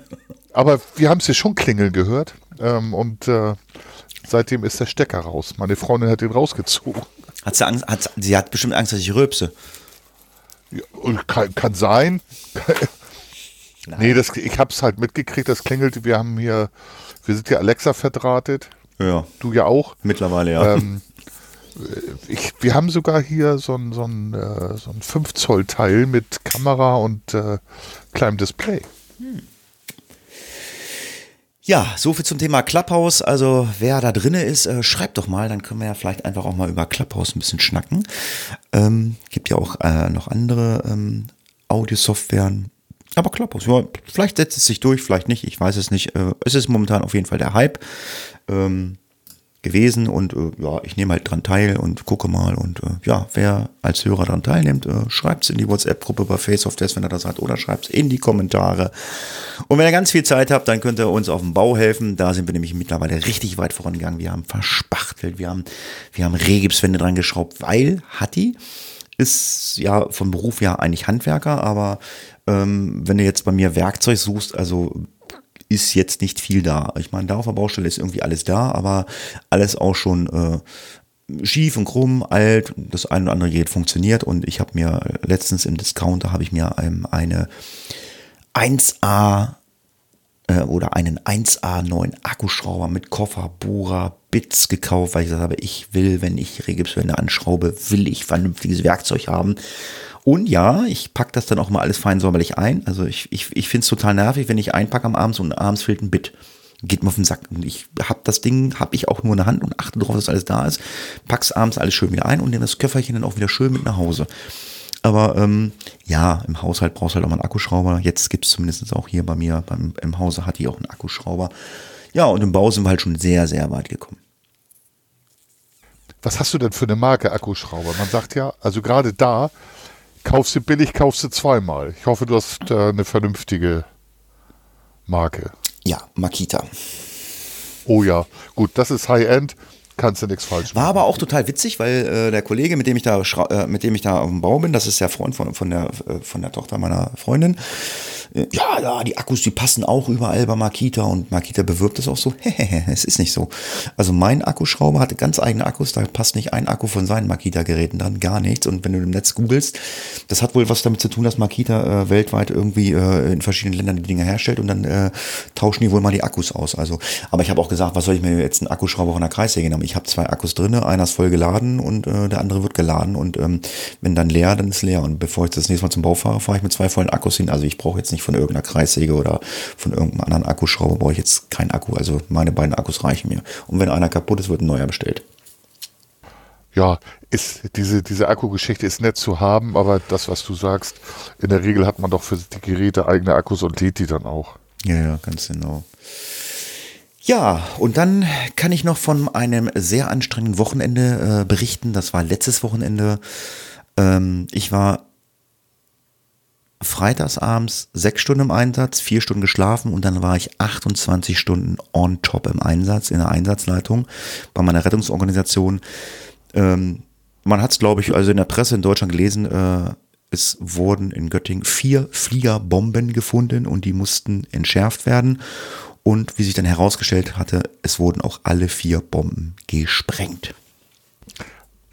Aber wir haben es ja schon klingeln gehört. Ähm, und äh, seitdem ist der Stecker raus. Meine Freundin hat den rausgezogen. Hat sie Angst? Hat, sie hat bestimmt Angst, dass ich rülpse. Ja, kann, kann sein. Nein. Nee, das, ich habe es halt mitgekriegt, das klingelt. Wir haben hier, wir sind hier Alexa verdrahtet. Ja. Du ja auch. Mittlerweile, ja. Ähm, ich, wir haben sogar hier so ein, so ein, äh, so ein 5 Zoll Teil mit Kamera und äh, kleinem Display. Hm. Ja, so viel zum Thema Clubhouse. Also wer da drinne ist, äh, schreibt doch mal, dann können wir ja vielleicht einfach auch mal über Clubhouse ein bisschen schnacken. Ähm, gibt ja auch äh, noch andere ähm, Audiosoftwaren. Aber Clubhouse, ja, vielleicht setzt es sich durch, vielleicht nicht, ich weiß es nicht. Äh, es ist momentan auf jeden Fall der Hype. Ähm, gewesen und äh, ja, ich nehme halt dran teil und gucke mal und äh, ja, wer als Hörer dran teilnimmt, äh, schreibt es in die WhatsApp-Gruppe bei Face of Death, wenn er das hat, oder schreibt es in die Kommentare. Und wenn ihr ganz viel Zeit habt, dann könnt ihr uns auf dem Bau helfen. Da sind wir nämlich mittlerweile richtig weit vorangegangen. Wir haben verspachtelt, wir haben, wir haben Rehgipswände dran geschraubt, weil Hatti ist ja von Beruf ja eigentlich Handwerker, aber ähm, wenn du jetzt bei mir Werkzeug suchst, also ist jetzt nicht viel da. Ich meine, da auf der Baustelle ist irgendwie alles da, aber alles auch schon äh, schief und krumm, alt. Das eine oder andere Gerät funktioniert und ich habe mir letztens im Discounter habe ich mir eine 1A äh, oder einen 1A neuen Akkuschrauber mit Koffer, Bohrer, Bits gekauft, weil ich gesagt habe, ich will, wenn ich Regipswände anschraube, will ich vernünftiges Werkzeug haben. Und ja, ich packe das dann auch mal alles fein säuberlich ein. Also ich, ich, ich finde es total nervig, wenn ich einpacke am Abend und abends fehlt ein Bit. Geht mir auf den Sack. Und ich habe das Ding, habe ich auch nur in der Hand und achte darauf, dass alles da ist. Pack's abends alles schön wieder ein und nehme das Köfferchen dann auch wieder schön mit nach Hause. Aber ähm, ja, im Haushalt brauchst du halt auch mal einen Akkuschrauber. Jetzt gibt es zumindest auch hier bei mir beim, im Hause hat die auch einen Akkuschrauber. Ja, und im Bau sind wir halt schon sehr, sehr weit gekommen. Was hast du denn für eine Marke Akkuschrauber? Man sagt ja, also gerade da, kaufst du billig, kaufst du zweimal. Ich hoffe, du hast äh, eine vernünftige Marke. Ja, Makita. Oh ja, gut, das ist High-End kannst du nichts falsch machen. War aber auch total witzig, weil äh, der Kollege, mit dem ich da äh, mit dem ich da auf dem Bau bin, das ist der Freund von, von, der, äh, von der Tochter meiner Freundin, äh, ja, ja, die Akkus, die passen auch überall bei Makita und Makita bewirbt es auch so. es ist nicht so. Also mein Akkuschrauber hatte ganz eigene Akkus, da passt nicht ein Akku von seinen Makita-Geräten dran, gar nichts. Und wenn du im Netz googelst, das hat wohl was damit zu tun, dass Makita äh, weltweit irgendwie äh, in verschiedenen Ländern die Dinge herstellt und dann tauschen die wohl mal die Akkus aus. Also, aber ich habe auch gesagt, was soll ich mir jetzt einen Akkuschrauber von der Kreissäge nehmen? Ich habe zwei Akkus drin, einer ist voll geladen und äh, der andere wird geladen und ähm, wenn dann leer, dann ist leer. Und bevor ich das nächste Mal zum Bau fahre, fahre ich mit zwei vollen Akkus hin. Also ich brauche jetzt nicht nicht von irgendeiner Kreissäge oder von irgendeinem anderen Akkuschrauber brauche ich jetzt keinen Akku. Also meine beiden Akkus reichen mir. Und wenn einer kaputt ist, wird ein neuer bestellt. Ja, ist diese, diese Akkugeschichte ist nett zu haben, aber das, was du sagst, in der Regel hat man doch für die Geräte eigene Akkus und lädt die dann auch. Ja, ja, ganz genau. Ja, und dann kann ich noch von einem sehr anstrengenden Wochenende äh, berichten. Das war letztes Wochenende. Ähm, ich war freitagsabends sechs Stunden im Einsatz, vier Stunden geschlafen und dann war ich 28 Stunden on top im Einsatz, in der Einsatzleitung bei meiner Rettungsorganisation. Ähm, man hat es, glaube ich, also in der Presse in Deutschland gelesen, äh, es wurden in Göttingen vier Fliegerbomben gefunden und die mussten entschärft werden. Und wie sich dann herausgestellt hatte, es wurden auch alle vier Bomben gesprengt.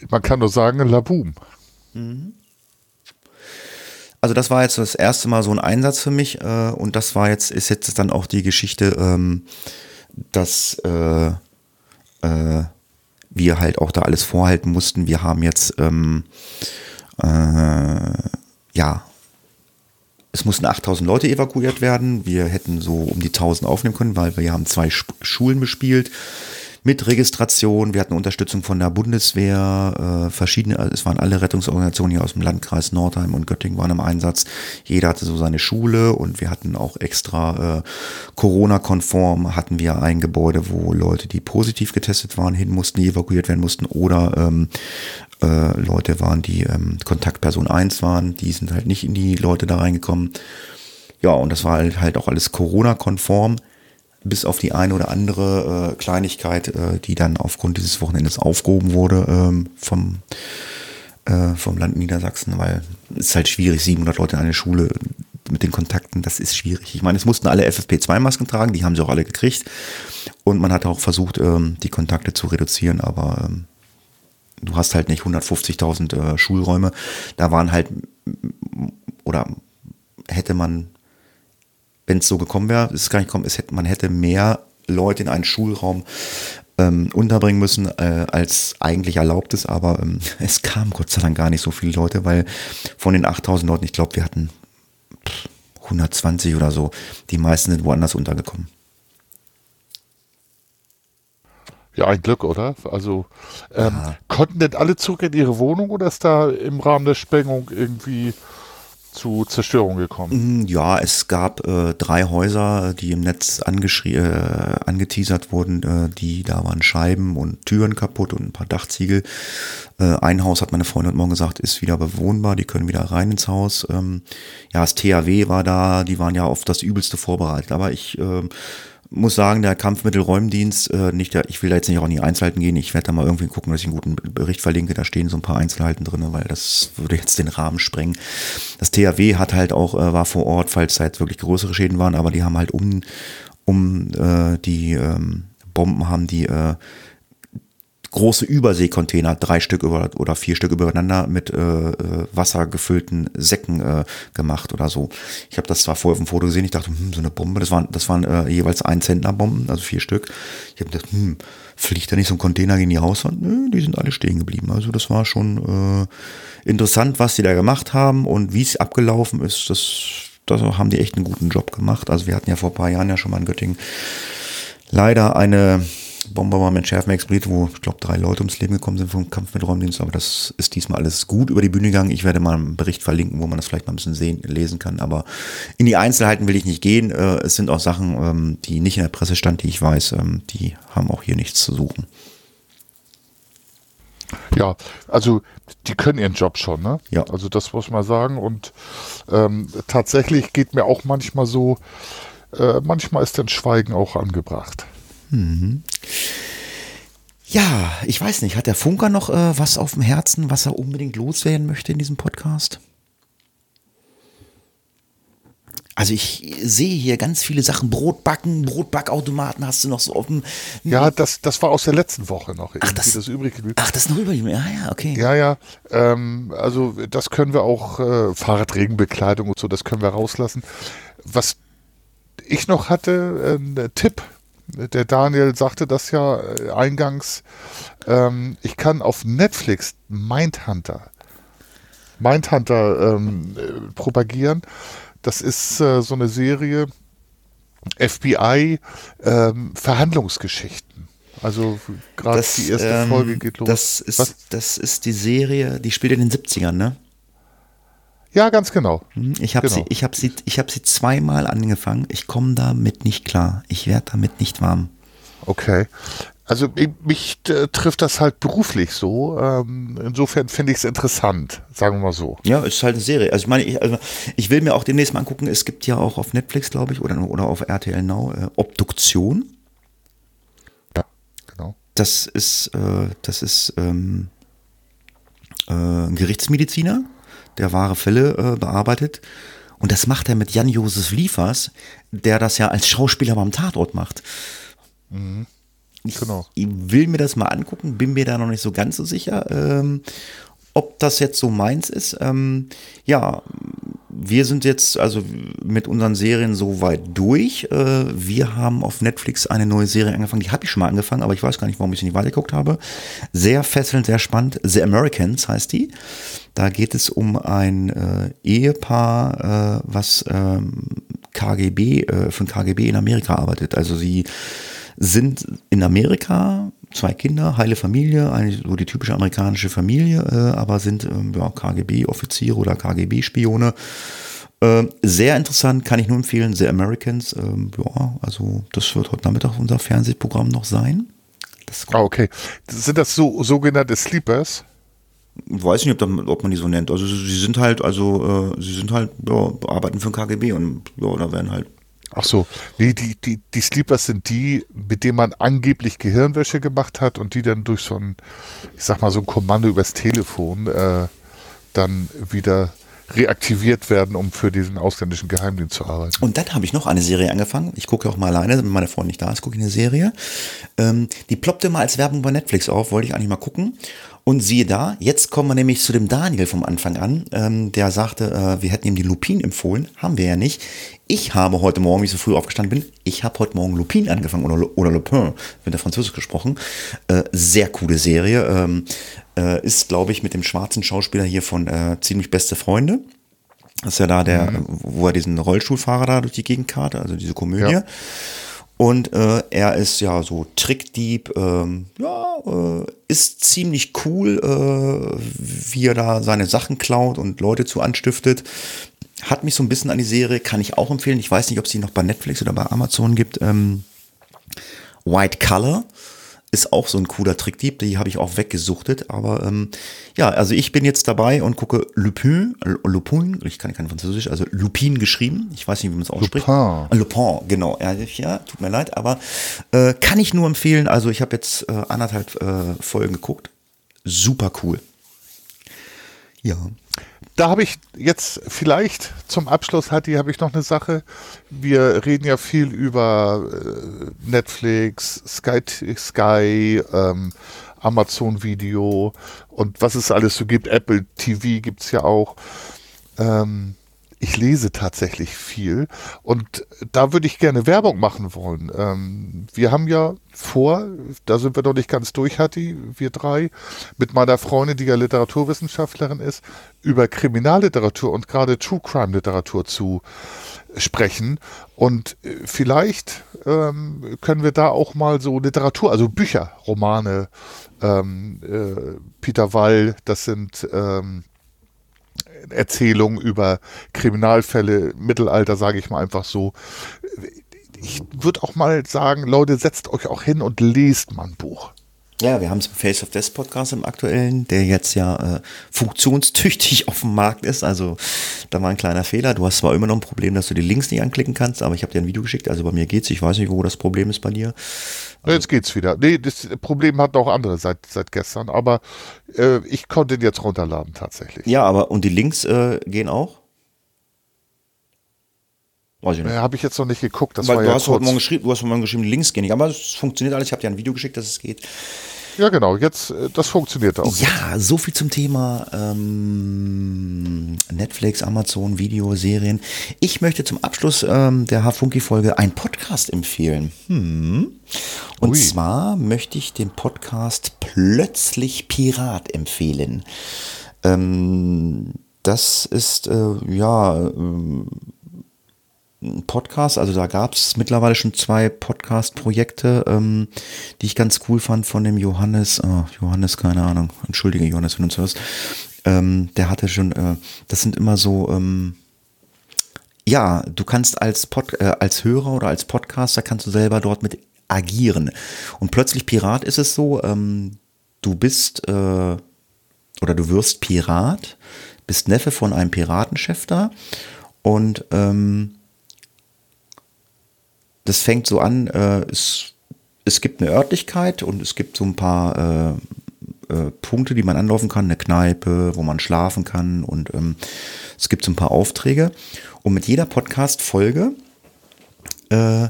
Man kann nur sagen, Laboom. Mhm. Also das war jetzt das erste Mal so ein Einsatz für mich äh, und das war jetzt, ist jetzt dann auch die Geschichte, ähm, dass äh, äh, wir halt auch da alles vorhalten mussten. Wir haben jetzt, ähm, äh, ja, es mussten 8000 Leute evakuiert werden. Wir hätten so um die 1000 aufnehmen können, weil wir haben zwei Schulen bespielt. mit Registration. Wir hatten Unterstützung von der Bundeswehr, äh, verschiedene, also es waren alle Rettungsorganisationen hier aus dem Landkreis Nordheim und Göttingen waren im Einsatz. Jeder hatte so seine Schule und wir hatten auch extra äh, Corona-konform hatten wir ein Gebäude, wo Leute, die positiv getestet waren, hin mussten, die evakuiert werden mussten oder ähm, äh, Leute waren, die ähm, Kontaktperson 1 waren, die sind halt nicht in die Leute da reingekommen. Ja, und das war halt, halt auch alles Corona-konform, bis auf die eine oder andere äh, Kleinigkeit, äh, die dann aufgrund dieses Wochenendes aufgehoben wurde ähm, vom, äh, vom Land Niedersachsen, weil es ist halt schwierig, 700 Leute in eine Schule mit den Kontakten, das ist schwierig. Ich meine, es mussten alle FFP2-Masken tragen, die haben sie auch alle gekriegt. Und man hat auch versucht, ähm, die Kontakte zu reduzieren, aber ähm, du hast halt nicht 150.000 äh, Schulräume. Da waren halt, oder hätte man, wenn es so gekommen wäre, ist es gar nicht gekommen, hätte, man hätte mehr Leute in einen Schulraum ähm, unterbringen müssen, äh, als eigentlich erlaubt ist, aber ähm, es kam Gott sei Dank gar nicht so viele Leute, weil von den 8000 Leuten, ich glaube, wir hatten 120 oder so, die meisten sind woanders untergekommen. Ja, ein Glück, oder? Also ähm, konnten denn alle zurück in ihre Wohnung oder ist da im Rahmen der Sprengung irgendwie zu Zerstörung gekommen? Mm, ja, es gab äh, drei Häuser, die im Netz äh, angeteasert wurden. Äh, die da waren Scheiben und Türen kaputt und ein paar Dachziegel. Äh, ein Haus hat meine Freundin heute Morgen gesagt, ist wieder bewohnbar. Die können wieder rein ins Haus. Ähm, ja, das THW war da. Die waren ja auf das Übelste vorbereitet. Aber ich ähm, muss sagen, der Kampfmittelräumdienst, äh, nicht der, ich will da jetzt nicht auch in die Einzelheiten gehen, ich werde da mal irgendwie gucken, dass ich einen guten Bericht verlinke, da stehen so ein paar Einzelheiten drin, weil das würde jetzt den Rahmen sprengen. Das THW hat halt auch, äh, war vor Ort, falls da jetzt wirklich größere Schäden waren, aber die haben halt um, um äh, die ähm, Bomben haben die äh, große Überseekontainer, drei Stück über, oder vier Stück übereinander mit äh, äh, wassergefüllten Säcken äh, gemacht oder so. Ich habe das zwar vorher auf dem Foto gesehen, ich dachte, hm, so eine Bombe, das waren, das waren äh, jeweils ein Zentner Bomben, also vier Stück. Ich habe gedacht, hm, fliegt da nicht so ein Container gegen die Hauswand? Nö, die sind alle stehen geblieben. Also das war schon äh, interessant, was die da gemacht haben und wie es abgelaufen ist. Das, das haben die echt einen guten Job gemacht. Also wir hatten ja vor ein paar Jahren ja schon mal in Göttingen leider eine Bomber mit Schärfen explodiert, wo ich glaube drei Leute ums Leben gekommen sind vom Kampf mit Räumdienst, aber das ist diesmal alles gut über die Bühne gegangen. Ich werde mal einen Bericht verlinken, wo man das vielleicht mal ein bisschen sehen, lesen kann, aber in die Einzelheiten will ich nicht gehen. Äh, es sind auch Sachen, ähm, die nicht in der Presse stand, die ich weiß, ähm, die haben auch hier nichts zu suchen. Ja, also die können ihren Job schon, ne? Ja. Also das muss man sagen. Und ähm, tatsächlich geht mir auch manchmal so, äh, manchmal ist dann Schweigen auch angebracht. Mhm. Ja, ich weiß nicht, hat der Funker noch äh, was auf dem Herzen, was er unbedingt loswerden möchte in diesem Podcast? Also ich sehe hier ganz viele Sachen. Brotbacken, Brotbackautomaten hast du noch so offen. Ja, das, das war aus der letzten Woche noch. Ach, das, das übrig Ach, das ist noch übrig. Ja, ja, okay. Ja, ja. Ähm, also das können wir auch, äh, Fahrradregenbekleidung und so, das können wir rauslassen. Was ich noch hatte, äh, ein Tipp der Daniel sagte das ja äh, eingangs. Ähm, ich kann auf Netflix Mindhunter, Mindhunter ähm, äh, propagieren. Das ist äh, so eine Serie FBI ähm, Verhandlungsgeschichten. Also gerade die erste ähm, Folge geht los. Das ist, das ist die Serie, die spielt in den 70ern, ne? Ja, ganz genau. Hm, ich habe genau. sie, ich habe sie, ich habe sie zweimal angefangen. Ich komme damit nicht klar. Ich werde damit nicht warm. Okay. Also mich äh, trifft das halt beruflich so. Ähm, insofern finde ich es interessant, sagen wir mal so. Ja, es ist halt eine Serie. Also ich meine, ich, also ich will mir auch demnächst mal angucken. Es gibt ja auch auf Netflix, glaube ich, oder, oder auf RTL Now äh, Obduktion. Ja, genau. Das ist, äh, das ist ähm, äh, ein Gerichtsmediziner der wahre Fälle äh, bearbeitet. Und das macht er mit Jan-Josef Liefers, der das ja als Schauspieler beim Tatort macht. Mhm. Genau. Ich, will mir das mal angucken, bin mir da noch nicht so ganz so sicher, ähm, ob das jetzt so meins ist. Ähm, ja, wir sind jetzt also mit unseren Serien so weit durch. Äh, wir haben auf Netflix eine neue Serie angefangen. Die habe ich schon mal angefangen, aber ich weiß gar nicht, warum ich sie nicht weitergeguckt habe. Sehr fesselnd, sehr spannend. The Americans heißt die. Da geht es um ein äh, Ehepaar, äh, was ähm, KGB, äh, von KGB in Amerika arbeitet. Also sie sind in Amerika zwei Kinder, heile Familie, eigentlich so die typische amerikanische Familie, äh, aber sind ähm, ja, KGB-Offiziere oder KGB-Spione. Äh, sehr interessant, kann ich nur empfehlen, The Americans. Ähm, ja, also das wird heute Nachmittag unser Fernsehprogramm noch sein. ah, okay. Sind das so sogenannte Sleepers? Weiß nicht, ob, man die so nennt. Also sie sind halt, also äh, sie sind halt, ja, arbeiten für den KGB und ja, da werden halt Ach so, nee, die, die, die Sleepers sind die, mit denen man angeblich Gehirnwäsche gemacht hat und die dann durch so ein, ich sag mal, so ein Kommando übers Telefon äh, dann wieder reaktiviert werden, um für diesen ausländischen Geheimdienst zu arbeiten. Und dann habe ich noch eine Serie angefangen. Ich gucke auch mal alleine, wenn meine Freundin nicht da ist, gucke ich eine Serie. Ähm, die ploppte mal als Werbung bei Netflix auf, wollte ich eigentlich mal gucken. Und siehe da, jetzt kommen wir nämlich zu dem Daniel vom Anfang an, ähm, der sagte, äh, wir hätten ihm die Lupin empfohlen. Haben wir ja nicht. Ich habe heute Morgen, wie ich so früh aufgestanden bin, ich habe heute Morgen Lupin angefangen oder, oder Lupin, wird der Französisch gesprochen. Äh, sehr coole Serie. Ähm, äh, ist, glaube ich, mit dem schwarzen Schauspieler hier von äh, Ziemlich Beste Freunde. Das ist ja da der, mhm. wo er diesen Rollstuhlfahrer da durch die Gegend karte, also diese Komödie. Ja. Und äh, er ist ja so Trickdieb, ähm, ja, äh, ist ziemlich cool, äh, wie er da seine Sachen klaut und Leute zu anstiftet. Hat mich so ein bisschen an die Serie, kann ich auch empfehlen. Ich weiß nicht, ob es die noch bei Netflix oder bei Amazon gibt. Ähm, White Color ist auch so ein cooler Trickdieb, die habe ich auch weggesuchtet. Aber ähm, ja, also ich bin jetzt dabei und gucke Lupin, Lupin, ich kann kein Französisch, also Lupin geschrieben. Ich weiß nicht, wie man es ausspricht. Lupin. Ah, Lupin, genau. Ja, ja, tut mir leid, aber äh, kann ich nur empfehlen. Also ich habe jetzt äh, anderthalb äh, Folgen geguckt. Super cool. Ja da habe ich jetzt vielleicht zum Abschluss, Hatti, habe ich noch eine Sache. Wir reden ja viel über äh, Netflix, Sky, Sky ähm, Amazon Video und was es alles so gibt. Apple TV gibt es ja auch. Ähm, ich lese tatsächlich viel und da würde ich gerne Werbung machen wollen. Ähm, wir haben ja vor, da sind wir noch nicht ganz durch, Hatti, wir drei, mit meiner Freundin, die ja Literaturwissenschaftlerin ist, über Kriminalliteratur und gerade True Crime Literatur zu sprechen. Und äh, vielleicht ähm, können wir da auch mal so Literatur, also Bücher, Romane, ähm, äh, Peter Wall, das sind ähm, Erzählungen über Kriminalfälle, Mittelalter, sage ich mal einfach so. Ich würde auch mal sagen, Leute, setzt euch auch hin und lest mal ein Buch. Ja, wir haben es im Face of Death Podcast im aktuellen, der jetzt ja äh, funktionstüchtig auf dem Markt ist. Also da war ein kleiner Fehler. Du hast zwar immer noch ein Problem, dass du die Links nicht anklicken kannst, aber ich habe dir ein Video geschickt. Also bei mir geht's. Ich weiß nicht, wo das Problem ist bei dir. Also, jetzt geht's wieder. Nee, das Problem hatten auch andere seit, seit gestern, aber äh, ich konnte ihn jetzt runterladen tatsächlich. Ja, aber und die Links äh, gehen auch? Weiß ich nicht. Ja, habe ich jetzt noch nicht geguckt. Das Weil war du ja hast heute Morgen geschrieben, du hast heute Morgen geschrieben, Links gehen nicht. Aber es funktioniert alles. Ich habe dir ein Video geschickt, dass es geht. Ja, genau. Jetzt, äh, das funktioniert auch. Ja, so viel zum Thema ähm, Netflix, Amazon, Videoserien. Ich möchte zum Abschluss ähm, der H-Funky-Folge einen Podcast empfehlen. Hm. Und Ui. zwar möchte ich den Podcast Plötzlich Pirat empfehlen. Ähm, das ist, äh, ja, äh, Podcast, also da gab es mittlerweile schon zwei Podcast-Projekte, ähm, die ich ganz cool fand von dem Johannes, oh, Johannes, keine Ahnung, entschuldige Johannes, wenn du uns hörst, ähm, der hatte schon, äh, das sind immer so, ähm, ja, du kannst als, Pod, äh, als Hörer oder als Podcaster kannst du selber dort mit agieren. Und plötzlich Pirat ist es so, ähm, du bist äh, oder du wirst Pirat, bist Neffe von einem Piratenchef da und ähm, das fängt so an, äh, es, es gibt eine Örtlichkeit und es gibt so ein paar äh, äh, Punkte, die man anlaufen kann, eine Kneipe, wo man schlafen kann und ähm, es gibt so ein paar Aufträge. Und mit jeder Podcast-Folge äh,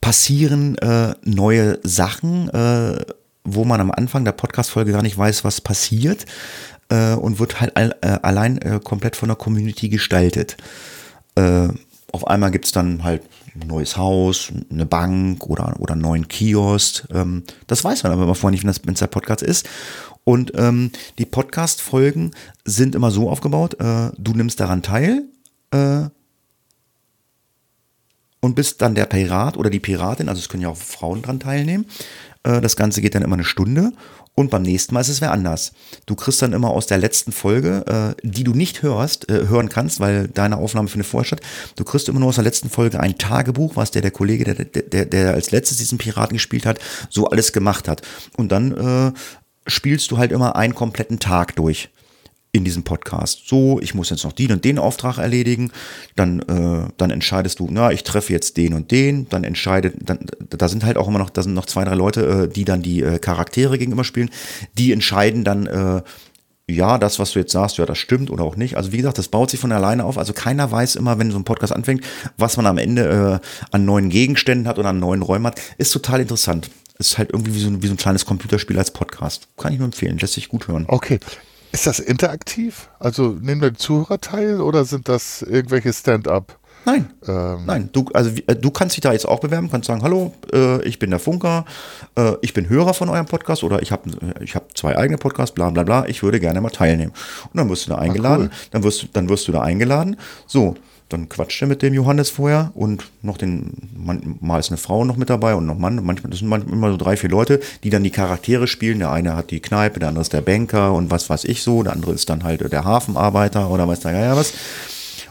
passieren äh, neue Sachen, äh, wo man am Anfang der Podcast-Folge gar nicht weiß, was passiert und wird halt all, allein komplett von der Community gestaltet auf einmal gibt es dann halt ein neues Haus, eine Bank oder, oder einen neuen Kiosk. Ähm, das weiß man aber immer vorher nicht, wenn es der Podcast ist. Und ähm, die Podcast-Folgen sind immer so aufgebaut, äh, du nimmst daran teil äh, und bist dann der Pirat oder die Piratin, also es können ja auch Frauen dran teilnehmen. Äh, das Ganze geht dann immer eine Stunde und beim nächsten Mal ist es wer anders. Du kriegst dann immer aus der letzten Folge, äh, die du nicht hörst, äh, hören kannst, weil deine Aufnahme findet vorher statt. Du kriegst immer nur aus der letzten Folge ein Tagebuch, was der, der Kollege, der, der, der als letztes diesen Piraten gespielt hat, so alles gemacht hat. Und dann äh, spielst du halt immer einen kompletten Tag durch in diesem Podcast. So, ich muss jetzt noch den und den Auftrag erledigen. Dann, äh, dann entscheidest du, na, ich treffe jetzt den und den. Dann entscheidet, dann, da sind halt auch immer noch, da sind noch zwei, drei Leute, äh, die dann die äh, Charaktere gegenüber spielen. Die entscheiden dann, äh, ja, das, was du jetzt sagst, ja, das stimmt oder auch nicht. Also wie gesagt, das baut sich von alleine auf. Also keiner weiß immer, wenn so ein Podcast anfängt, was man am Ende äh, an neuen Gegenständen hat oder an neuen Räumen hat. Ist total interessant. Ist halt irgendwie wie so, wie so ein kleines Computerspiel als Podcast. Kann ich nur empfehlen, lässt sich gut hören. Okay. Ist das interaktiv? Also nehmen da die Zuhörer teil oder sind das irgendwelche Stand-up? Nein, ähm. nein. Du, also, äh, du kannst dich da jetzt auch bewerben, kannst sagen, hallo, äh, ich bin der Funker, äh, ich bin Hörer von eurem Podcast oder ich habe ich hab zwei eigene Podcasts, bla bla bla, ich würde gerne mal teilnehmen. Und dann wirst du da eingeladen, Ach, cool. dann, wirst, dann wirst du da eingeladen. So, dann quatscht er mit dem Johannes vorher und noch den, mal ist eine Frau noch mit dabei und noch Mann. Manchmal, das sind manchmal immer so drei, vier Leute, die dann die Charaktere spielen. Der eine hat die Kneipe, der andere ist der Banker und was weiß ich so. Der andere ist dann halt der Hafenarbeiter oder weiß der ja was.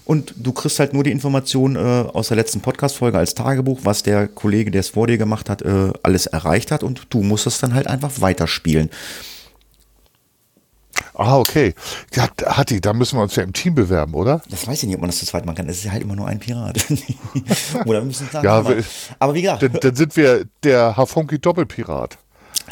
Und du kriegst halt nur die Information äh, aus der letzten Podcast-Folge als Tagebuch, was der Kollege, der es vor dir gemacht hat, äh, alles erreicht hat. Und du musst es dann halt einfach weiterspielen. Ah, okay. Ja, Hatti, da müssen wir uns ja im Team bewerben, oder? Das weiß ich nicht, ob man das zu zweit machen kann. Es ist halt immer nur ein Pirat. oder wir müssen sagen, ja, aber, aber wie gesagt. Dann, dann, sind wir der Hafunki Doppelpirat.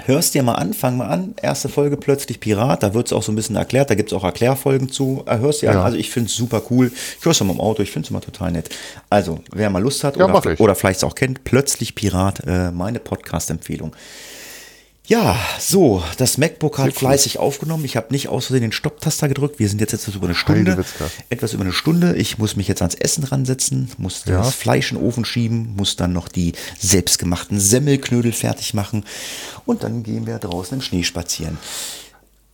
Hörst dir mal an, fang mal an. Erste Folge plötzlich Pirat, da wird es auch so ein bisschen erklärt, da gibt es auch Erklärfolgen zu. Äh, hörst dir ja. an, also ich finde es super cool. Ich höre es mal im Auto, ich finde es immer total nett. Also, wer mal Lust hat ja, oder, oder vielleicht es auch kennt, plötzlich Pirat, äh, meine Podcast-Empfehlung. Ja, so, das MacBook hat fleißig aufgenommen. Ich habe nicht aus Versehen den Stopptaster gedrückt. Wir sind jetzt etwas über eine Stunde. Etwas über eine Stunde. Ich muss mich jetzt ans Essen ransetzen, muss ja. das Fleisch in den Ofen schieben, muss dann noch die selbstgemachten Semmelknödel fertig machen und dann gehen wir draußen im Schnee spazieren.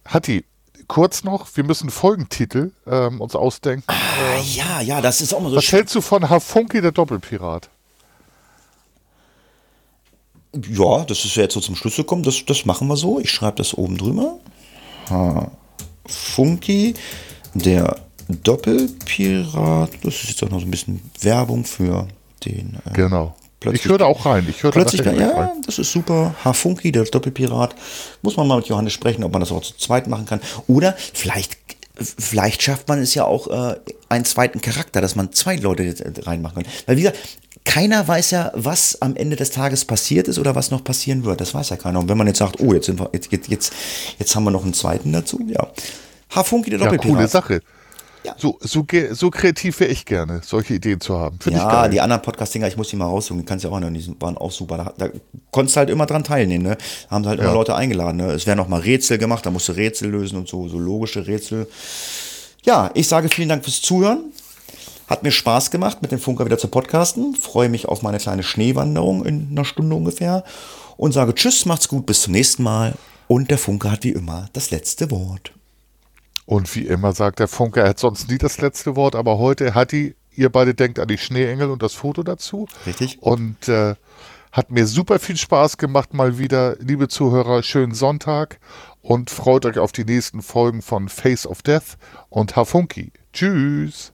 Hatti, kurz noch, wir müssen Folgentitel ähm, uns ausdenken. Ah, ähm, ja, ja, das ist auch mal so. Was hältst du von Hafunki, der Doppelpirat? Ja, das ist ja jetzt so zum Schluss gekommen. Das, das machen wir so. Ich schreibe das oben drüber. Ha, Funky, der Doppelpirat. Das ist jetzt auch noch so ein bisschen Werbung für den. Äh, genau. ich höre da auch rein. Ich höre plötzlich, da ja, rein. das ist super. Hafunki, der Doppelpirat. Muss man mal mit Johannes sprechen, ob man das auch zu zweit machen kann. Oder vielleicht vielleicht schafft man es ja auch äh, einen zweiten Charakter, dass man zwei Leute reinmachen kann. Weil wie gesagt, keiner weiß ja, was am Ende des Tages passiert ist oder was noch passieren wird. Das weiß ja keiner. Und wenn man jetzt sagt, oh, jetzt, sind wir, jetzt, jetzt, jetzt haben wir noch einen zweiten dazu, ja. Hafunki, der Doppelpirat. Ja, coole Sache. Ja. So, so, so kreativ wäre ich gerne, solche Ideen zu haben. Find ja, die anderen Podcast-Dinger, ich muss die mal raussuchen, die kannst du ja auch noch, die waren auch super. Da, da konntest du halt immer dran teilnehmen, ne? Haben halt ja. immer Leute eingeladen, ne? Es werden noch mal Rätsel gemacht, da musst du Rätsel lösen und so, so logische Rätsel. Ja, ich sage vielen Dank fürs Zuhören. Hat mir Spaß gemacht, mit dem Funker wieder zu podcasten. Freue mich auf meine kleine Schneewanderung in einer Stunde ungefähr. Und sage Tschüss, macht's gut, bis zum nächsten Mal. Und der Funker hat wie immer das letzte Wort. Und wie immer sagt der Funker, er hat sonst nie das letzte Wort, aber heute hat die, ihr beide denkt an die Schneeengel und das Foto dazu. Richtig. Und äh, hat mir super viel Spaß gemacht mal wieder. Liebe Zuhörer, schönen Sonntag und freut euch auf die nächsten Folgen von Face of Death und Hafunki. Tschüss.